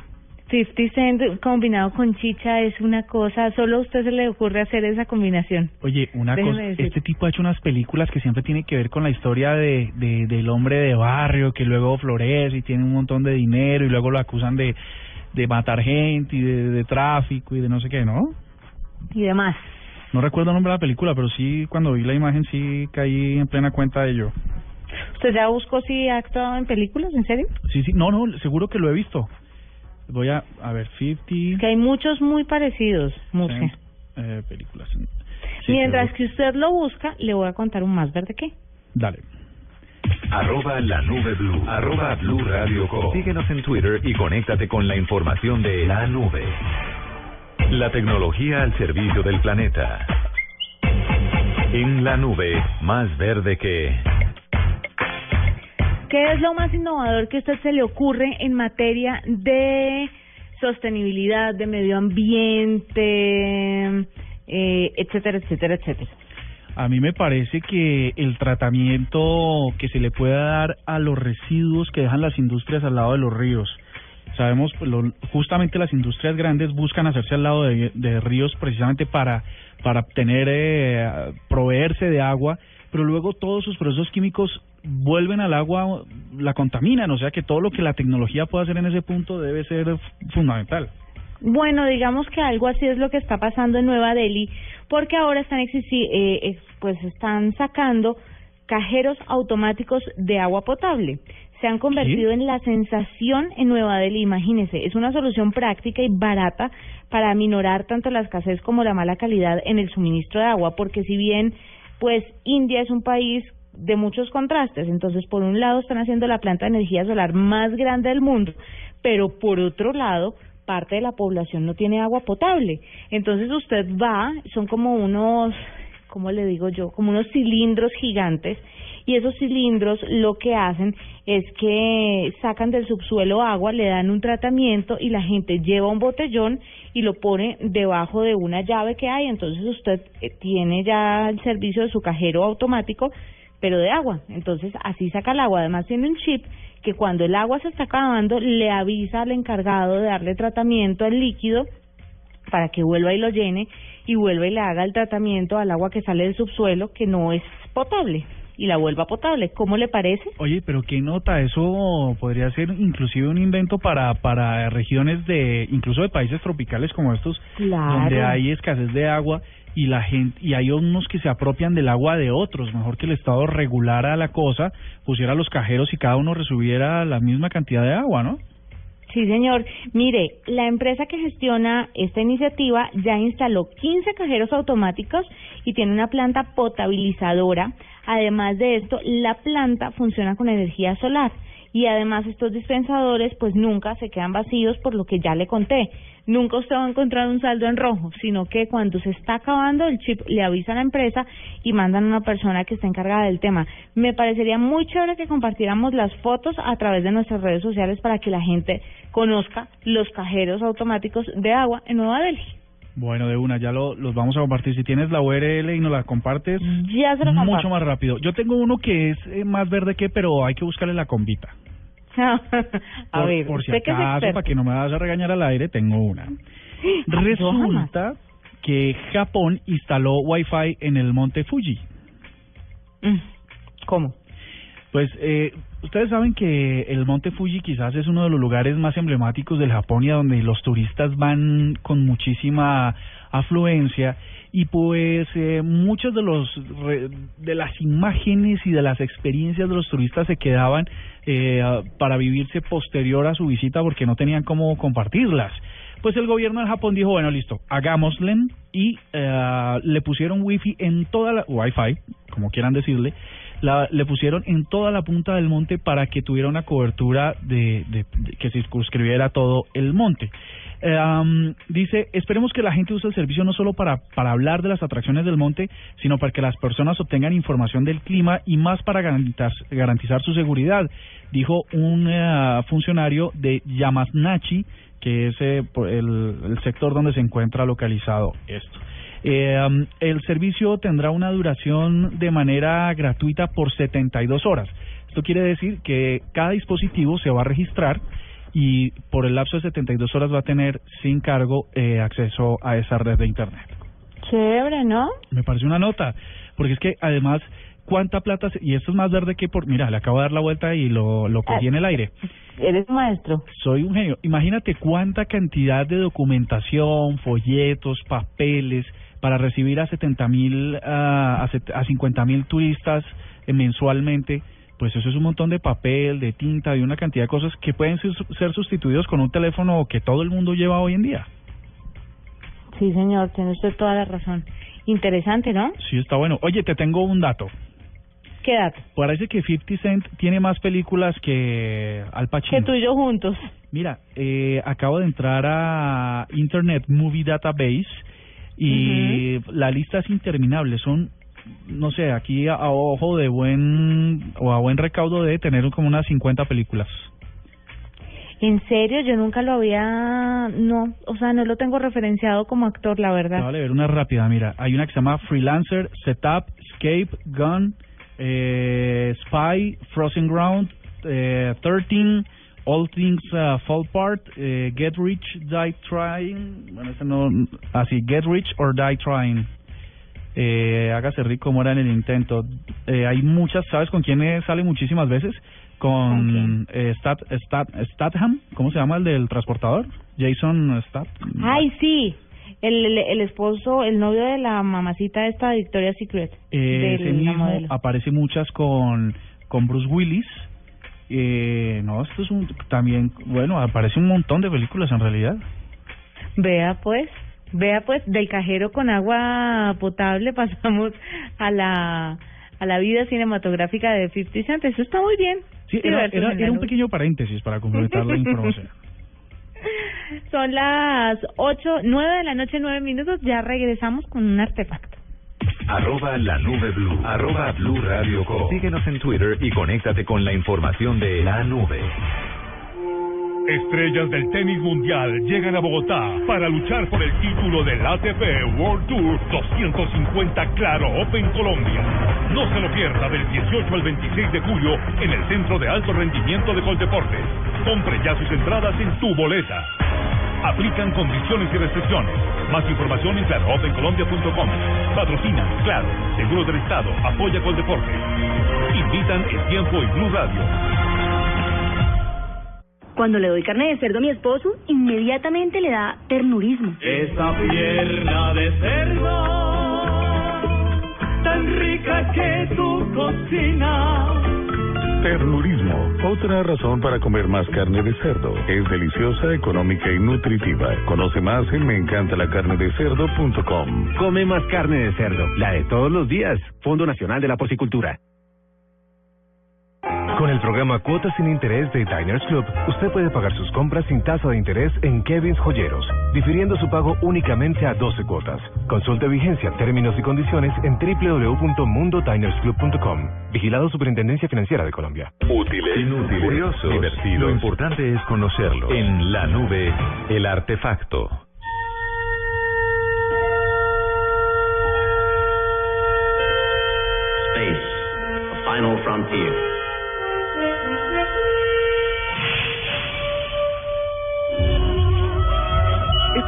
50 Cent combinado con chicha es una cosa, solo a usted se le ocurre hacer esa combinación.
Oye, una
Déjeme
cosa,
decir.
este tipo ha hecho unas películas que siempre tienen que ver con la historia de, de del hombre de barrio que luego florece y tiene un montón de dinero y luego lo acusan de, de matar gente y de, de tráfico y de no sé qué, ¿no?
Y demás.
No recuerdo el nombre de la película, pero sí, cuando vi la imagen sí caí en plena cuenta de ello.
¿Usted ya buscó si ha actuado en películas, en serio?
Sí, sí, no, no, seguro que lo he visto. Voy a, a ver, 50
Que hay muchos muy parecidos, Murcia.
Cent, eh, películas. Sí,
Mientras que usted lo busca, le voy a contar un más verde que.
Dale.
Arroba la nube blue. Arroba blue radio com. Síguenos en Twitter y conéctate con la información de la nube. La tecnología al servicio del planeta. En la nube, más verde que...
¿Qué es lo más innovador que a usted se le ocurre en materia de sostenibilidad, de medio ambiente, eh, etcétera, etcétera, etcétera?
A mí me parece que el tratamiento que se le pueda dar a los residuos que dejan las industrias al lado de los ríos. Sabemos, pues, lo- justamente las industrias grandes buscan hacerse al lado de, ríos precisamente para, para obtener, eh, proveerse de agua, pero luego todos sus procesos químicos vuelven al agua, la contaminan, o sea que todo lo que la tecnología pueda hacer en ese punto debe ser fundamental.
Bueno, digamos que algo así es lo que está pasando en Nueva Delhi, porque ahora están eh, pues están sacando cajeros automáticos de agua potable. Se han convertido en la sensación en Nueva Delhi, imagínese, es una solución práctica y barata para aminorar tanto la escasez como la mala calidad en el suministro de agua, porque si bien pues India es un país de muchos contrastes, entonces por un lado están haciendo la planta de energía solar más grande del mundo, pero por otro lado parte de la población no tiene agua potable. Entonces usted va, son como unos, ¿cómo le digo yo? Como unos cilindros gigantes y esos cilindros lo que hacen es que sacan del subsuelo agua, le dan un tratamiento y la gente lleva un botellón y lo pone debajo de una llave que hay. Entonces usted eh, tiene ya el servicio de su cajero automático, pero de agua. Entonces así saca el agua. Además tiene un chip que cuando el agua se está acabando le avisa al encargado de darle tratamiento al líquido para que vuelva y lo llene y vuelva y le haga el tratamiento al agua que sale del subsuelo que no es potable y la vuelva potable. ¿Cómo le parece?
Oye, pero qué nota, eso podría ser inclusive un invento para para regiones de incluso de países tropicales como estos
Claro.
donde hay escasez de agua y la gente y hay unos que se apropian del agua de otros, mejor que el Estado regulara la cosa, pusiera los cajeros y cada uno recibiera la misma cantidad de agua, ¿no?
Sí, señor. Mire, la empresa que gestiona esta iniciativa ya instaló 15 cajeros automáticos y tiene una planta potabilizadora. Además de esto, la planta funciona con energía solar y además estos dispensadores pues nunca se quedan vacíos por lo que ya le conté. Nunca usted va a encontrar un saldo en rojo, sino que cuando se está acabando el chip le avisa a la empresa y mandan a una persona que está encargada del tema. Me parecería muy chévere que compartiéramos las fotos a través de nuestras redes sociales para que la gente conozca los cajeros automáticos de agua en Nueva Delhi.
Bueno, de una, ya lo, los vamos a compartir. Si tienes la URL y nos la compartes,
Ya se lo
mucho
comparto.
más rápido. Yo tengo uno que es eh, más verde que, pero hay que buscarle la combita.
a
por,
ver,
por si acaso, para que no me vas a regañar al aire, tengo una. Resulta que Japón instaló Wi-Fi en el monte Fuji.
Mm, ¿Cómo?
Pues eh, ustedes saben que el monte Fuji quizás es uno de los lugares más emblemáticos del Japón y a donde los turistas van con muchísima afluencia y pues eh, muchos de los de las imágenes y de las experiencias de los turistas se quedaban eh, para vivirse posterior a su visita porque no tenían cómo compartirlas. Pues el gobierno de Japón dijo, bueno, listo, hagámosle y eh, le pusieron wifi en toda la wifi, como quieran decirle, la, le pusieron en toda la punta del monte para que tuviera una cobertura de, de- que circunscribiera todo el monte. Eh, dice, esperemos que la gente use el servicio no solo para, para hablar de las atracciones del monte, sino para que las personas obtengan información del clima y más para garantizar, garantizar su seguridad, dijo un eh, funcionario de Yamasnachi, que es eh, el, el sector donde se encuentra localizado esto. Eh, um, el servicio tendrá una duración de manera gratuita por 72 horas. Esto quiere decir que cada dispositivo se va a registrar y por el lapso de 72 horas va a tener sin cargo eh, acceso a esa red de Internet.
Chévere, ¿no?
Me parece una nota, porque es que además, ¿cuánta plata? se- y esto es más verde que por... Mira, le acabo de dar la vuelta y lo, lo cogí en el aire.
Eres maestro.
Soy un genio. Imagínate cuánta cantidad de documentación, folletos, papeles para recibir a 70 mil, a, a 50 mil turistas eh, mensualmente. Pues eso es un montón de papel, de tinta, de una cantidad de cosas que pueden ser, ser sustituidos con un teléfono que todo el mundo lleva hoy en día.
Sí, señor, tiene usted toda la razón. Interesante, ¿no?
Sí, está bueno. Oye, te tengo un dato.
¿Qué dato?
Parece que 50 Cent tiene más películas que Al Pacino.
Que tú y yo juntos.
Mira, eh, acabo de entrar a Internet Movie Database y la lista es interminable. Son, no sé, aquí a, a ojo de buen o a buen recaudo de tener como unas 50 películas.
En serio, yo nunca lo había, no, o sea, no lo tengo referenciado como actor, la verdad.
Vale, ver una rápida. Mira, hay una que se llama Freelancer, Setup, Escape, Gun, eh, Spy, Frozen Ground, eh, 13, All Things uh, Fall Apart, eh, Get Rich, Die Trying. Bueno, ese no. Así, Get Rich or Die Trying. Eh, hágase rico, muera en el intento. Eh, hay muchas, ¿sabes con quién sale muchísimas veces? Con eh, Stat, Stat, Statham, ¿cómo se llama el del transportador? Jason Stat.
Ay, sí, el, el, el esposo, el novio de la mamacita esta de Victoria's Secret.
Eh, ese mismo aparece muchas con, con Bruce Willis. Eh, no, esto es un, también, bueno, aparece un montón de películas en realidad.
Vea pues, vea pues, del cajero con agua potable pasamos a la a la vida cinematográfica de 50 Cent. Eso está muy bien.
Sí, era, un pequeño paréntesis para completar la información.
Son las ocho, nueve de la noche, nueve minutos. Ya regresamos con un artefacto.
Arroba la nube blue. Arroba blue radio com. Síguenos en Twitter y conéctate con la información de la nube.
Estrellas del tenis mundial llegan a Bogotá para luchar por el título del ATP World Tour 250 Claro Open Colombia. No se lo pierda del 18 al 26 de julio en el Centro de Alto Rendimiento de Coldeportes. Compre ya sus entradas en tu boleta. Aplican condiciones y restricciones. Más información en claroopencolombia.com. Patrocina, claro, Seguros del Estado, apoya Coldeportes. Invitan el tiempo y Blue Radio.
Cuando le doy carne de cerdo a mi esposo, inmediatamente le da ternurismo.
Esa pierna de cerdo, tan rica que tu cocina.
Ternurismo, otra razón para comer más carne de cerdo. Es deliciosa, económica y nutritiva. Conoce más en meencantalacarnedecerdo.com.
Come más carne de cerdo, la de todos los días. Fondo Nacional de la Porcicultura.
Con el programa Cuotas sin Interés de Diners Club, usted puede pagar sus compras sin tasa de interés en Kevin's Joyeros, difiriendo su pago únicamente a 12 cuotas. Consulte vigencia, términos y condiciones en www.mundodinersclub.com. Vigilado Superintendencia Financiera de Colombia.
Útiles, inútiles, curiosos, divertidos. Lo importante es conocerlo. En la nube, el artefacto.
Space, the final frontier.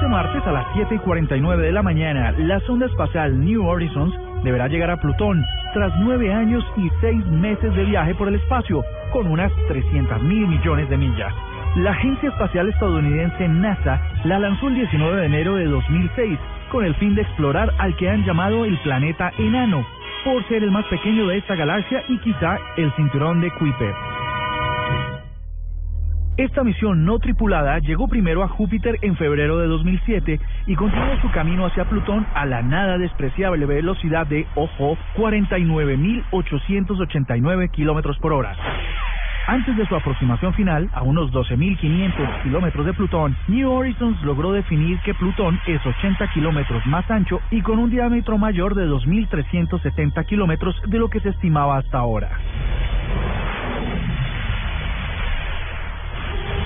Martes a las 7 y 49 de la mañana, la sonda espacial New Horizons deberá llegar a Plutón tras nueve años y seis meses de viaje por el espacio, con unas 300 mil millones de millas. La agencia espacial estadounidense NASA la lanzó el 19 de enero de 2006 con el fin de explorar al que han llamado el planeta enano, por ser el más pequeño de esta galaxia y quizá el cinturón de Kuiper. Esta misión no tripulada llegó primero a Júpiter en febrero de 2007 y continuó su camino hacia Plutón a la nada despreciable velocidad de, ojo, 49.889 kilómetros por hora. Antes de su aproximación final, a unos 12.500 kilómetros de Plutón, New Horizons logró definir que Plutón es 80 kilómetros más ancho y con un diámetro mayor de 2.370 kilómetros de lo que se estimaba hasta ahora.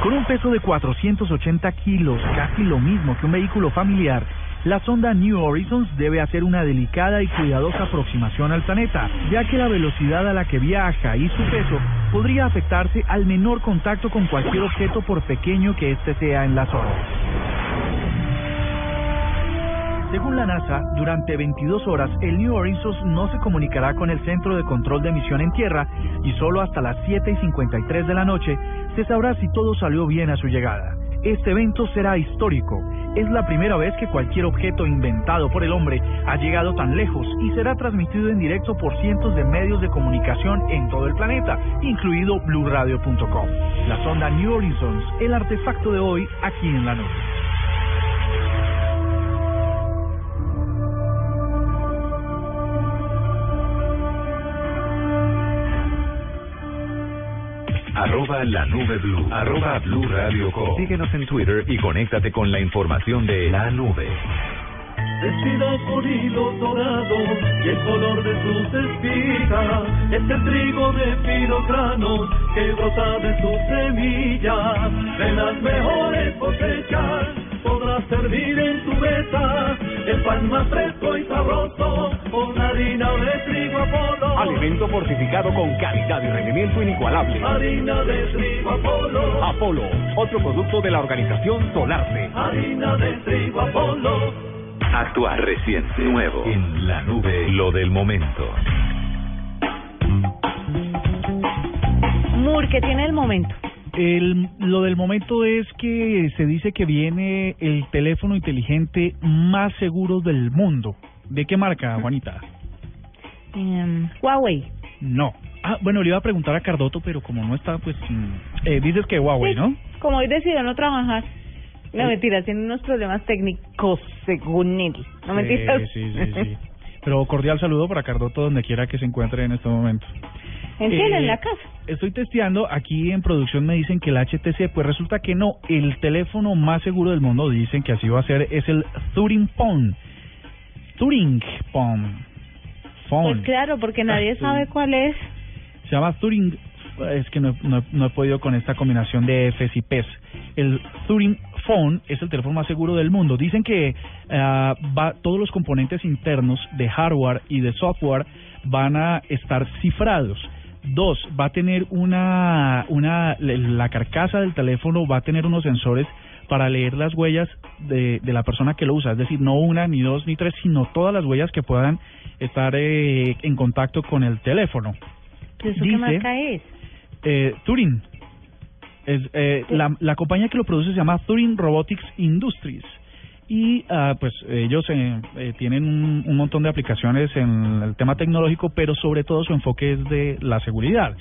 Con un peso de 480 kilos, casi lo mismo que un vehículo familiar, La sonda New Horizons debe hacer una delicada y cuidadosa aproximación al planeta, ya que la velocidad a la que viaja y su peso podría afectarse al menor contacto con cualquier objeto por pequeño que éste sea en la zona. Según la NASA, durante 22 horas el New Horizons no se comunicará con el Centro de Control de Emisión en Tierra y solo hasta las 7 y 53 de la noche se sabrá si todo salió bien a su llegada. Este evento será histórico. Es la primera vez que cualquier objeto inventado por el hombre ha llegado tan lejos y será transmitido en directo por cientos de medios de comunicación en todo el planeta, incluido BlueRadio.com. La sonda New Horizons, el artefacto de hoy aquí en la noche.
Arroba la nube blue. Arroba blue radio com. Síguenos en Twitter y conéctate con la información de la nube.
Vestida con hilo dorado y el color de sus espigas es el trigo de fino que brota de sus semillas. De las mejores cosechas podrás servir en tu mesa el pan más fresco y sabroso con harina de trigo Apolo.
Alimento fortificado con calidad y rendimiento inigualable.
Harina de trigo Apolo.
Apolo, otro producto de la organización Solarte.
Harina de trigo Apolo.
Actuar reciente, nuevo, en la nube, lo del momento.
Mur, ¿qué tiene el momento?
El, lo del momento es que se dice que viene el teléfono inteligente más seguro del mundo. ¿De qué marca, Juanita?
Em, Huawei.
No. Ah, bueno, le iba a preguntar a Cardoto, pero como no está, pues... mm, Eh, dices que Huawei, ¿no?
Como hoy decidió no trabajar. No, mentira, tiene unos problemas técnicos según él. No mentiras.
Sí, sí, sí, sí. Pero cordial saludo para Cardoto donde quiera que se encuentre en este momento.
Entiende,
Eh,
en la casa.
Estoy testeando, aquí en producción me dicen que el HTC, pues resulta que no, el teléfono más seguro del mundo, dicen que así va a ser, es el Turing Phone. Turing Phone. Phone.
Pues claro, porque nadie
Ah,
sabe cuál es.
Se llama Turing, es que no, no, no he podido con esta combinación de Fs y Ps. El Turing Phone es el teléfono más seguro del mundo. Dicen que ah, va, todos los componentes internos de hardware y de software van a estar cifrados. Dos, va a tener una, una, la carcasa del teléfono va a tener unos sensores para leer las huellas de, de la persona que lo usa, es decir, no una, ni dos, ni tres, sino todas las huellas que puedan estar eh, en contacto con el teléfono.
¿Eso qué
Dice-
marca es?
Eh, Turing. Es, eh, la, la compañía que lo produce se llama Turing Robotics Industries. Y ah, pues ellos eh, eh, tienen un, un montón de aplicaciones en el tema tecnológico, pero sobre todo su enfoque es de la seguridad.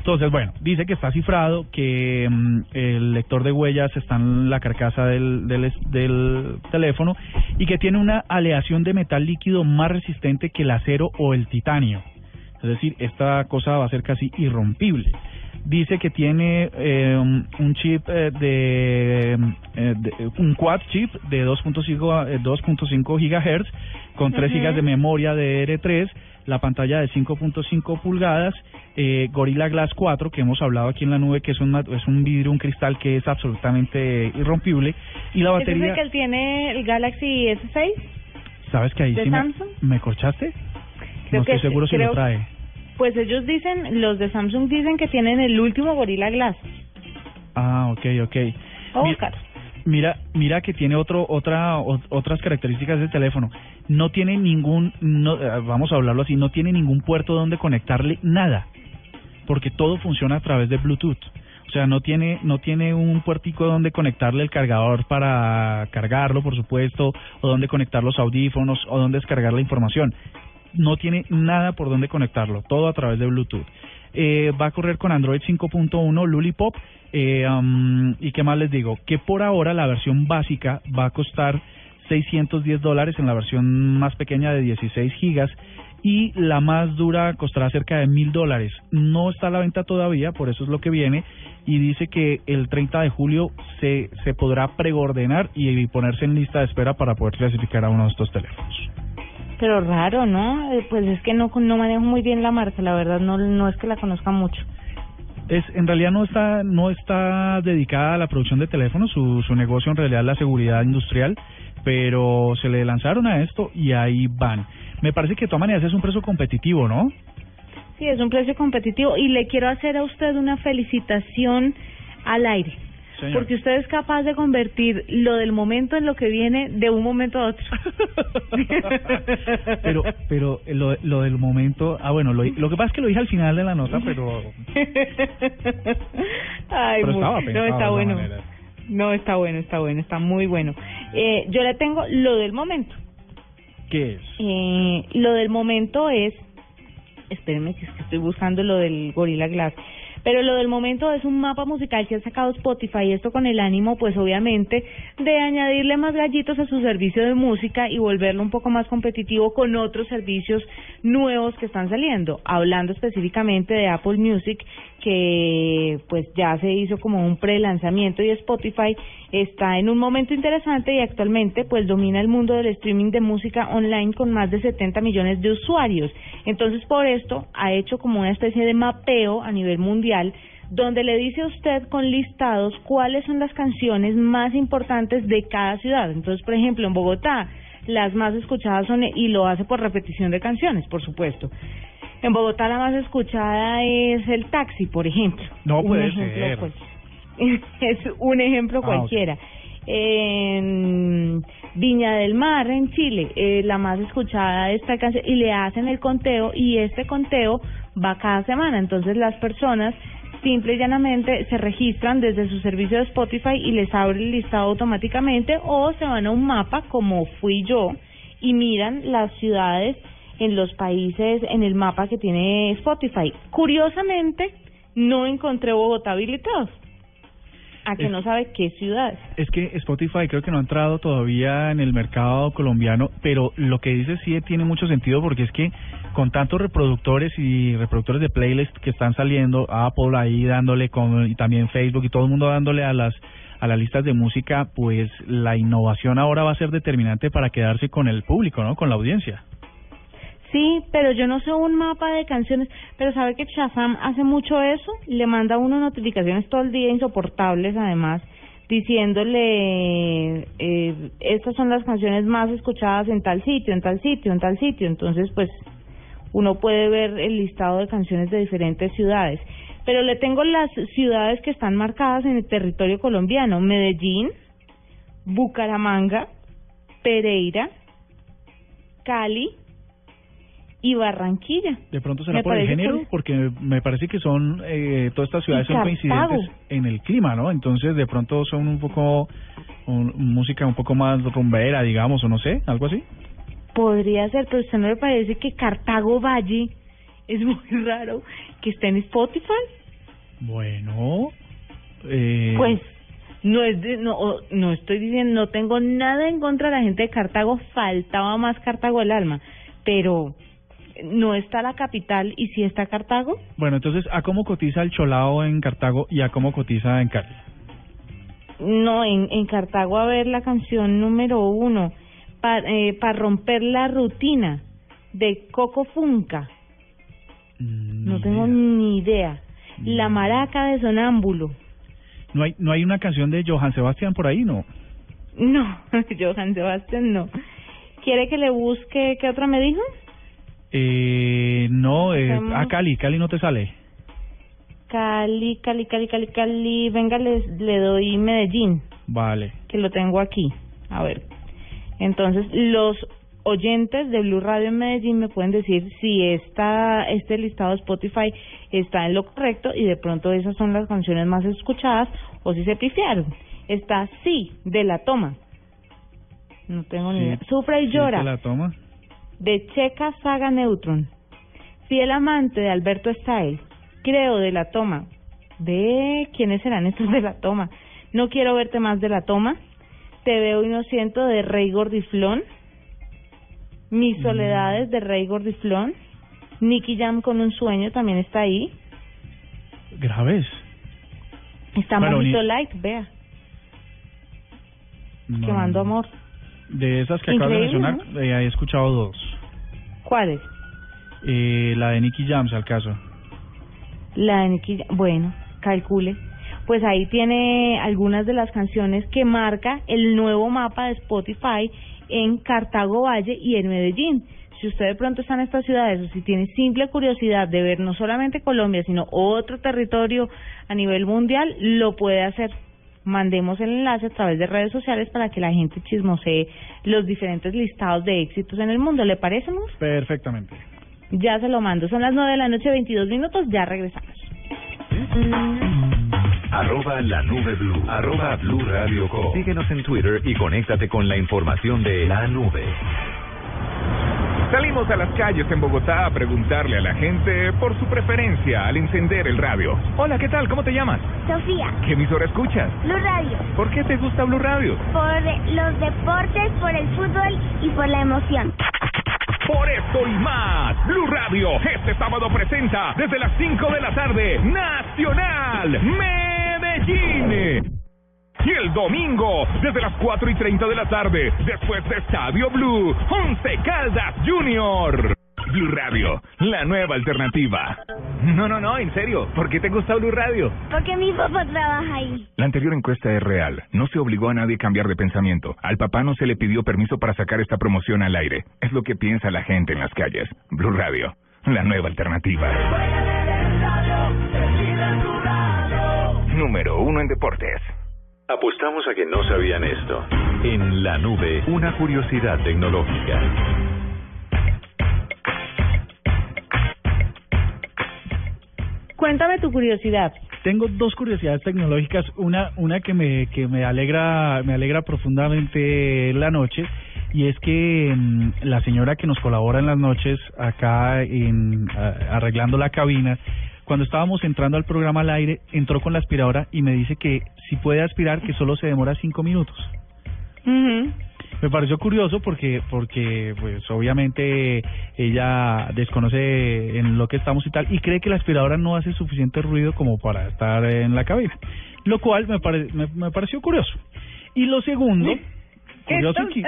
Entonces, bueno, dice que está cifrado, que mm, el lector de huellas está en la carcasa del, del, teléfono y que tiene una aleación de metal líquido más resistente que el acero o el titanio. Es decir, esta cosa va a ser casi irrompible. Dice que tiene eh, un chip eh, de, eh, de- un quad chip de 2.5 a- eh, 2.5 gigahertz con 3
Ujú.
gigas de memoria de R3, la pantalla de 5.5 pulgadas, eh, Gorilla Glass 4 que hemos hablado aquí en la nube que es un es un vidrio, un cristal que es absolutamente irrompible y la
¿Ese es el
batería,
que él tiene el Galaxy S6?
¿sabes que ahí
de
sí me,
Samsung?
me corchaste?
Creo
no estoy
que-
seguro si lo
creo-
trae.
Pues ellos dicen, los de Samsung dicen que tienen el último Gorilla Glass.
Ah, ok, ok.
O
Mi-
buscar.
Mira, mira que tiene otro, otra, o- otras características del teléfono. No tiene ningún, no, eh, vamos a hablarlo así, no tiene ningún puerto donde conectarle nada, porque todo funciona a través de Bluetooth. O sea, no tiene, no tiene un puertico donde conectarle el cargador para cargarlo, por supuesto, o donde conectar los audífonos, o donde descargar la información. No tiene nada por donde conectarlo, todo a través de Bluetooth. Eh, va a correr con Android 5.1 Lollipop. Eh, am, ¿Y qué más les digo? Que por ahora la versión básica va a costar 610 dólares en la versión más pequeña de 16 gigas y la más dura costará cerca de mil dólares. No está a la venta todavía, por eso es lo que viene y dice que el 30 de julio se, se podrá preordenar y ponerse en lista de espera para poder clasificar a uno de estos teléfonos.
Pero raro, ¿no? Eh, Pues es que no, no manejo muy bien la marca, la verdad no, no es que la conozca mucho.
Es, en realidad no está no está dedicada a la producción de teléfonos, su, su negocio en realidad es la seguridad industrial. pero se le lanzaron a esto y ahí van. Me parece que de todas maneras es un precio competitivo, ¿no?
Sí, es un precio competitivo y le quiero hacer a usted una felicitación al aire.
Señor.
Porque usted es capaz de convertir lo del momento en lo que viene de un momento a otro.
Pero, pero lo, lo del momento, ah bueno, lo, lo que pasa es que lo dije al final de la nota, pero
Ay,
Pero estaba
no, está bueno.
manera.
No, está bueno, está bueno, está muy bueno. Eh, yo le tengo lo del momento.
¿qué es?
Eh, lo del momento es, espérenme que es que estoy buscando lo del Gorilla Glass, pero lo del momento es un mapa musical que ha sacado Spotify, y esto con el ánimo, pues obviamente, de añadirle más gallitos a su servicio de música y volverlo un poco más competitivo con otros servicios nuevos que están saliendo, hablando específicamente de Apple Music, que pues ya se hizo como un pre-lanzamiento y Spotify está en un momento interesante y actualmente pues domina el mundo del streaming de música online con más de 70 millones de usuarios. Entonces por esto ha hecho como una especie de mapeo a nivel mundial donde le dice a usted con listados cuáles son las canciones más importantes de cada ciudad. Entonces, por ejemplo, en Bogotá las más escuchadas son y lo hace por repetición de canciones, por supuesto. En Bogotá la más escuchada es el taxi, por ejemplo.
No puede ser.
cual- es un ejemplo
Ah,
cualquiera. En Viña del Mar, en Chile, eh, la más escuchada esta canción, y le hacen el conteo, y este conteo va cada semana. Entonces las personas simple y llanamente se registran desde su servicio de Spotify y les abre el listado automáticamente o se van a un mapa como fui yo y miran las ciudades en los países en el mapa que tiene Spotify. Curiosamente, no encontré Bogotá habilitado. A que
Es-
no sabe qué ciudades.
Es que Spotify creo que no ha entrado todavía en el mercado colombiano, pero lo que dice sí tiene mucho sentido porque es que con tantos reproductores y reproductores de playlist que están saliendo, Apple ahí dándole con y también Facebook y todo el mundo dándole a las a las listas de música, pues la innovación ahora va a ser determinante para quedarse con el público, ¿no? Con la audiencia.
Sí, pero yo no sé un mapa de canciones, pero sabe que Shazam hace mucho eso, le manda a uno notificaciones todo el día insoportables además, diciéndole, eh, estas son las canciones más escuchadas en tal sitio, en tal sitio, en tal sitio, entonces pues uno puede ver el listado de canciones de diferentes ciudades. Pero le tengo las ciudades que están marcadas en el territorio colombiano, Medellín, Bucaramanga, Pereira, Cali y Barranquilla.
De pronto será
Me
por el género,
que-
porque me parece que son, eh, todas estas ciudades son coincidentes en el clima, ¿no? Entonces de pronto son un poco, un- música un poco más rumbera, digamos, o no sé, algo así.
Podría ser, pero ¿usted no le parece que Cartago Valle es muy raro que esté en Spotify?
Bueno, eh,
Pues no es de, no no estoy diciendo no tengo nada en contra de la gente de Cartago, faltaba más Cartago el alma, pero no está la capital y si está Cartago,
bueno, entonces, ¿a cómo cotiza el cholao en Cartago y a cómo cotiza en Cali?
no en en Cartago a ver la canción número uno para eh, romper la rutina de Coco Funca. No tengo ni idea. La maraca de sonámbulo.
No hay, no hay una canción de Johann Sebastián por ahí, ¿no?
No, Johan Sebastián no. ¿Quiere que le busque qué otra me dijo?
Eh, no, eh, a Cali, Cali no te sale.
Cali, Cali, Cali, Cali, Cali. Venga, le, le doy Medellín,
Vale.
que lo tengo aquí. A ver. Entonces, los oyentes de Blue Radio en Medellín me pueden decir si esta, este listado de Spotify está en lo correcto y de pronto esas son las canciones más escuchadas o si se pifiaron. Está Sí, de la toma. No tengo ni
Sí,
idea. Sufre y
sí,
llora.
te la toma.
De Checa Saga Neutron. Fiel amante de Alberto Style. Creo de la toma. De quiénes serán estos de la toma. No quiero verte más de la toma. Te veo y no siento de Rey Gordiflón. Mis
Mm.
soledades de Rey Gordiflón. Nicky Jam con un sueño también está ahí.
Graves.
Está
Bueno,
Mojito
ni-
Light, vea.
No,
Quemando amor.
De esas que acabas de mencionar, eh, he escuchado dos.
¿Cuáles?
Eh, la de Nicky Jams, al caso.
La de Nicky Jam. Bueno, calcule. pues ahí tiene algunas de las canciones que marca el nuevo mapa de Spotify en Cartago Valle y en Medellín. Si usted de pronto está en estas ciudades o si tiene simple curiosidad de ver no solamente Colombia, sino otro territorio a nivel mundial, lo puede hacer. Mandemos el enlace a través de redes sociales para que la gente chismosee los diferentes listados de éxitos en el mundo. ¿Le parece, amor?
Perfectamente.
Ya se lo mando. Son las 9 de la noche, 22 minutos. Ya regresamos.
Arroba la nube blue. Arroba blue radio com. Síguenos en Twitter y conéctate con la información de la nube.
Salimos a las calles en Bogotá a preguntarle a la gente por su preferencia al encender el radio. Hola, ¿qué tal? ¿Cómo te llamas?
Sofía,
¿Qué emisora escuchas?
Blue Radio,
¿Por qué te gusta Blue Radio?
por los deportes, por el fútbol y por la emoción.
Por esto y más, Blue Radio este sábado presenta desde las 5 de la tarde Nacional Medellín. Y el domingo, desde las 4 y 30 de la tarde, después de Estadio Blue, Once Caldas Junior. Blue Radio, la nueva alternativa. No, no, no, en serio, ¿por qué te gusta Blue Radio?
Porque mi papá trabaja ahí.
La anterior encuesta es real. No se obligó a nadie a cambiar de pensamiento. Al papá no se le pidió permiso para sacar esta promoción al aire. Es lo que piensa la gente en las calles. Blue Radio, la nueva alternativa. Número uno en deportes.
Apostamos a que no sabían esto. En la nube, una curiosidad tecnológica.
Cuéntame tu curiosidad.
Tengo dos curiosidades tecnológicas, una una que me que me alegra me alegra profundamente la noche y es que mm, la señora que nos colabora en las noches acá en a- arreglando la cabina cuando estábamos entrando al programa al aire entró con la aspiradora y me dice que si puede aspirar que solo se demora cinco minutos. Me pareció curioso porque, porque, pues, obviamente ella desconoce en lo que estamos y tal y cree que la aspiradora no hace suficiente ruido como para estar en la cabina, lo cual me, pare- me, me pareció curioso. Y lo segundo, curioso, y,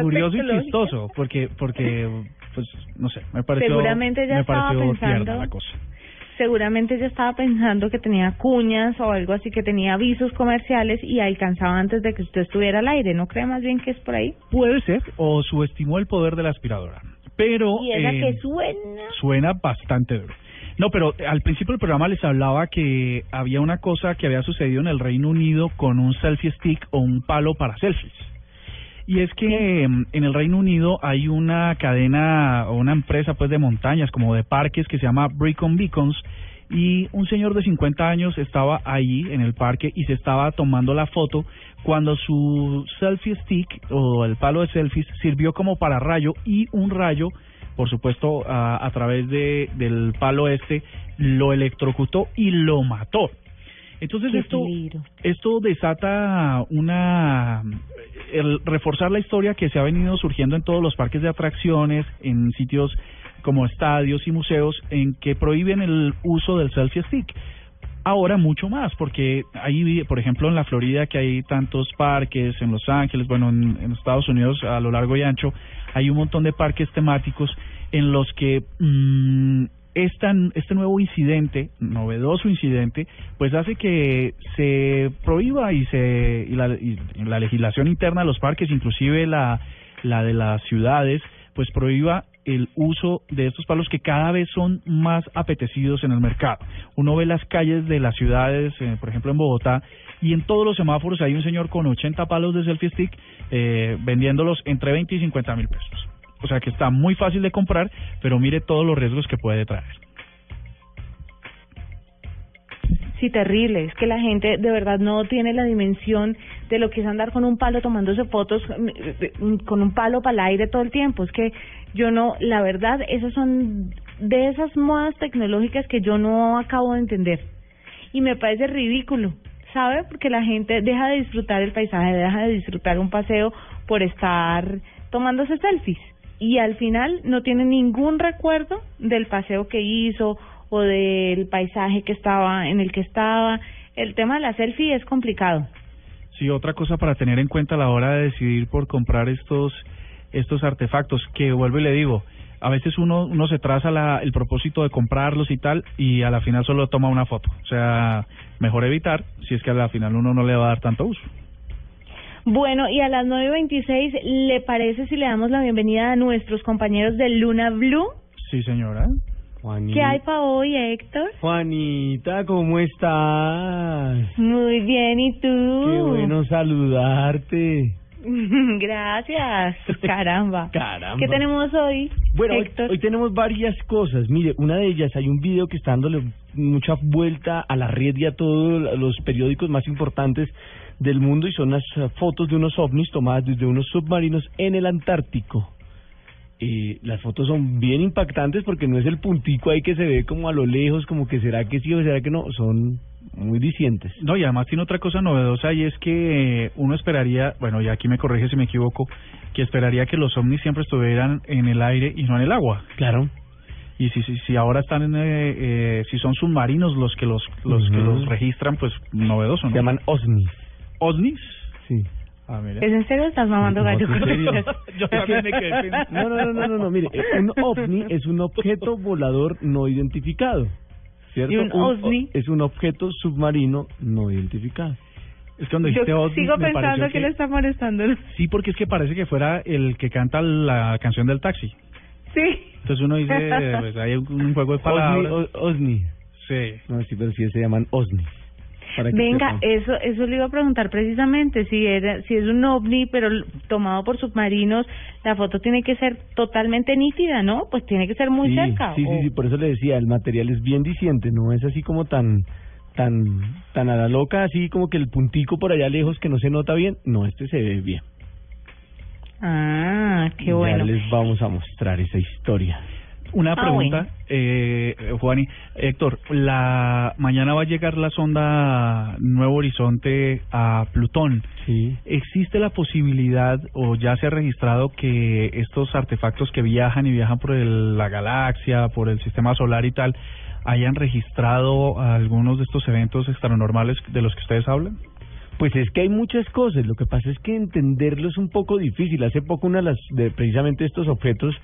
curioso y chistoso, porque, porque, pues, no sé, me pareció,
Seguramente ella
me
estaba
pareció
pensando-
la cosa.
Seguramente ella estaba pensando que tenía cuñas o algo así, que tenía avisos comerciales y alcanzaba antes de que usted estuviera al aire. ¿No cree más bien que es por ahí?
Puede ser, o subestimó el poder de la aspiradora. Pero
Y
eh,
que suena.
suena bastante duro. No, pero al principio del programa les hablaba que había una cosa que había sucedido en el Reino Unido con un selfie stick o un palo para selfies. Y es que em, en el Reino Unido hay una cadena o una empresa pues de montañas como de parques que se llama Brecon Beacons y un señor de 50 años estaba allí en el parque y se estaba tomando la foto cuando su selfie stick o el palo de selfies sirvió como para rayo y un rayo por supuesto a, a través de del palo este lo electrocutó y lo mató entonces
Qué
esto
peligro.
esto desata una el reforzar la historia que se ha venido surgiendo en todos los parques de atracciones, en sitios como estadios y museos en que prohíben el uso del selfie stick. Ahora mucho más, porque ahí, por ejemplo, en la Florida que hay tantos parques, en Los Ángeles, bueno, en, Estados Unidos a lo largo y ancho, hay un montón de parques temáticos en los que mm, esta, este nuevo incidente, novedoso incidente, pues hace que se prohíba y se y la, y la legislación interna de los parques, inclusive la, la de las ciudades, pues prohíba el uso de estos palos que cada vez son más apetecidos en el mercado. Uno ve las calles de las ciudades, eh, por ejemplo en Bogotá, y en todos los semáforos hay un señor con 80 palos de selfie stick eh, vendiéndolos entre 20 y 50 mil pesos. O sea que está muy fácil de comprar, pero mire todos los riesgos que puede traer.
Sí, terrible. Es que la gente de verdad no tiene la dimensión de lo que es andar con un palo tomándose fotos mm, con un palo para el aire todo el tiempo. Es que yo no, la verdad, esas son de esas modas tecnológicas que yo no acabo de entender. Y me parece ridículo, ¿sabe? Porque la gente deja de disfrutar el paisaje, deja de disfrutar un paseo por estar tomándose selfies. Y al final no tiene ningún recuerdo del paseo que hizo o del paisaje que estaba en el que estaba. El tema de la selfie es complicado.
Sí, otra cosa para tener en cuenta a la hora de decidir por comprar estos estos artefactos, que vuelvo y le digo, a veces uno uno se traza la, el propósito de comprarlos y tal y a la final solo toma una foto. O sea, mejor evitar si es que a la final uno no le va a dar tanto uso.
Bueno, y a las 9.26, ¿le parece si le damos la bienvenida a nuestros compañeros de Luna Blue?
Sí, señora.
¿Qué hay para hoy, Héctor?
Juanita, ¿cómo estás?
Muy bien, ¿y tú?
Qué bueno saludarte.
Gracias. Caramba.
Caramba.
¿Qué tenemos hoy?
Bueno, hoy,
Héctor?
hoy tenemos varias cosas. Mire, una de ellas, hay un video que está dándole mucha vuelta a la red y a todos los periódicos más importantes del mundo y son las eh, fotos de unos ovnis tomadas desde unos submarinos en el Antártico. Eh, las fotos son bien impactantes porque no es el puntico ahí que se ve como a lo lejos, como que será que sí o será que no, son muy dicientes.
No, y además tiene otra cosa novedosa y es que uno esperaría, bueno, y aquí me corrige si me equivoco, que esperaría que los ovnis siempre estuvieran en el aire y no en el agua.
Claro.
Y si si, si ahora están en, eh, eh, si son submarinos los que los los que los registran, pues novedoso, ¿no?
Se llaman OSNIs.
¿OSNIs?
Sí.
Ah, mira.
¿Es en serio? ¿Estás mamando
No,
gallo?
Yo también me quedé.
No, no, no, no, no, no, mire, un ovni es un objeto volador no identificado, ¿cierto?
¿Y un OSNI?
es un objeto submarino no identificado.
Es que cuando dijiste
Yo
ovni,
sigo pensando que le está molestando.
Sí, porque es que parece que fuera el que canta la canción del taxi.
Sí.
Entonces uno dice, pues hay un, un juego de palabras.
OSNI, o- OSNI.
Sí.
No, sí, pero sí se llaman OSNI.
Venga,
sepan.
eso eso le iba a preguntar precisamente si era si es un ovni pero tomado por submarinos, la foto tiene que ser totalmente nítida, ¿no? Pues tiene que ser muy
sí,
cerca.
Sí,
o-
sí, sí, por eso le decía, el material es bien diciente, no es así como tan tan tan a la loca, así como que el puntico por allá lejos que no se nota bien. No, este se ve bien.
Ah, qué
Ya
bueno.
les vamos a mostrar esa historia.
Una
Ah,
pregunta,
bueno.
eh, Juani, Héctor, la mañana va a llegar la sonda Nuevo Horizonte a Plutón.
Sí.
¿Existe la posibilidad o ya se ha registrado que estos artefactos que viajan y viajan por el- la galaxia, por el sistema solar y tal, hayan registrado algunos de estos eventos extranormales de los que ustedes hablan?
Pues es que hay muchas cosas, lo que pasa es que entenderlo es un poco difícil. Hace poco una de las, de precisamente estos objetos,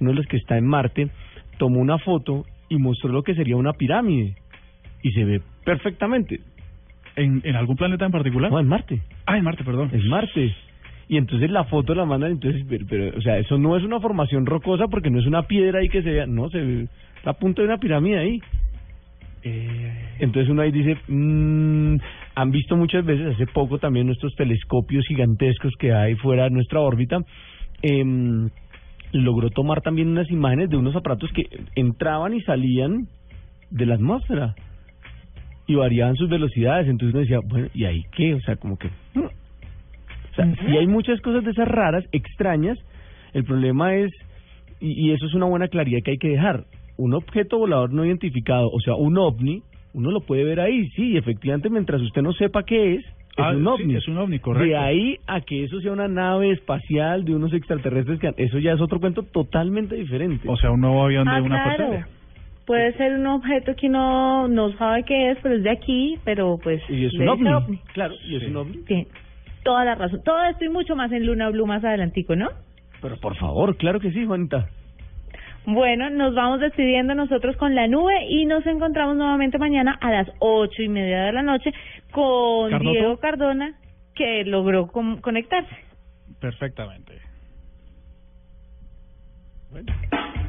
uno de los que está en Marte, tomó una foto y mostró lo que sería una pirámide. Y se ve perfectamente.
¿En, en algún planeta en particular?
No, en Marte.
Ah, en Marte, perdón.
Es Marte. Y entonces la foto la mandan, entonces, pero, pero, o sea, eso no es una formación rocosa porque no es una piedra ahí que se vea, no, se ve la punta de una pirámide ahí.
Eh,
Entonces uno ahí dice, mm, han visto muchas veces, hace poco también nuestros telescopios gigantescos que hay fuera de nuestra órbita, em, logró tomar también unas imágenes de unos aparatos que entraban y salían de la atmósfera y variaban sus velocidades. Entonces uno decía, bueno, ¿y ahí qué? O sea, como que... mm. O sea, si hay muchas cosas de esas raras, extrañas, el problema es, y eso es una buena claridad que hay que dejar, un objeto volador no identificado, o sea, un ovni, uno lo puede ver ahí, sí, efectivamente, mientras usted no sepa qué es, es
Ah,
un
sí,
ovni.
es un ovni, correcto.
De ahí a que eso sea una nave espacial de unos extraterrestres, que eso ya es otro cuento totalmente diferente.
o sea, un nuevo avión de
Ah,
una
claro. Puede ser un objeto que uno no sabe qué es, pero es de aquí, pero pues
y es un ovni, claro, y es un ovni.
Tiene toda la razón. Todo esto y mucho más en Luna Blue más adelantico, ¿no?
Pero por favor, claro que sí, Juanita.
Bueno, nos vamos despidiendo nosotros con la nube y nos encontramos nuevamente mañana a las ocho y media de la noche con
¿Cardoso?
Diego Cardona, que logró conectarse.
Perfectamente.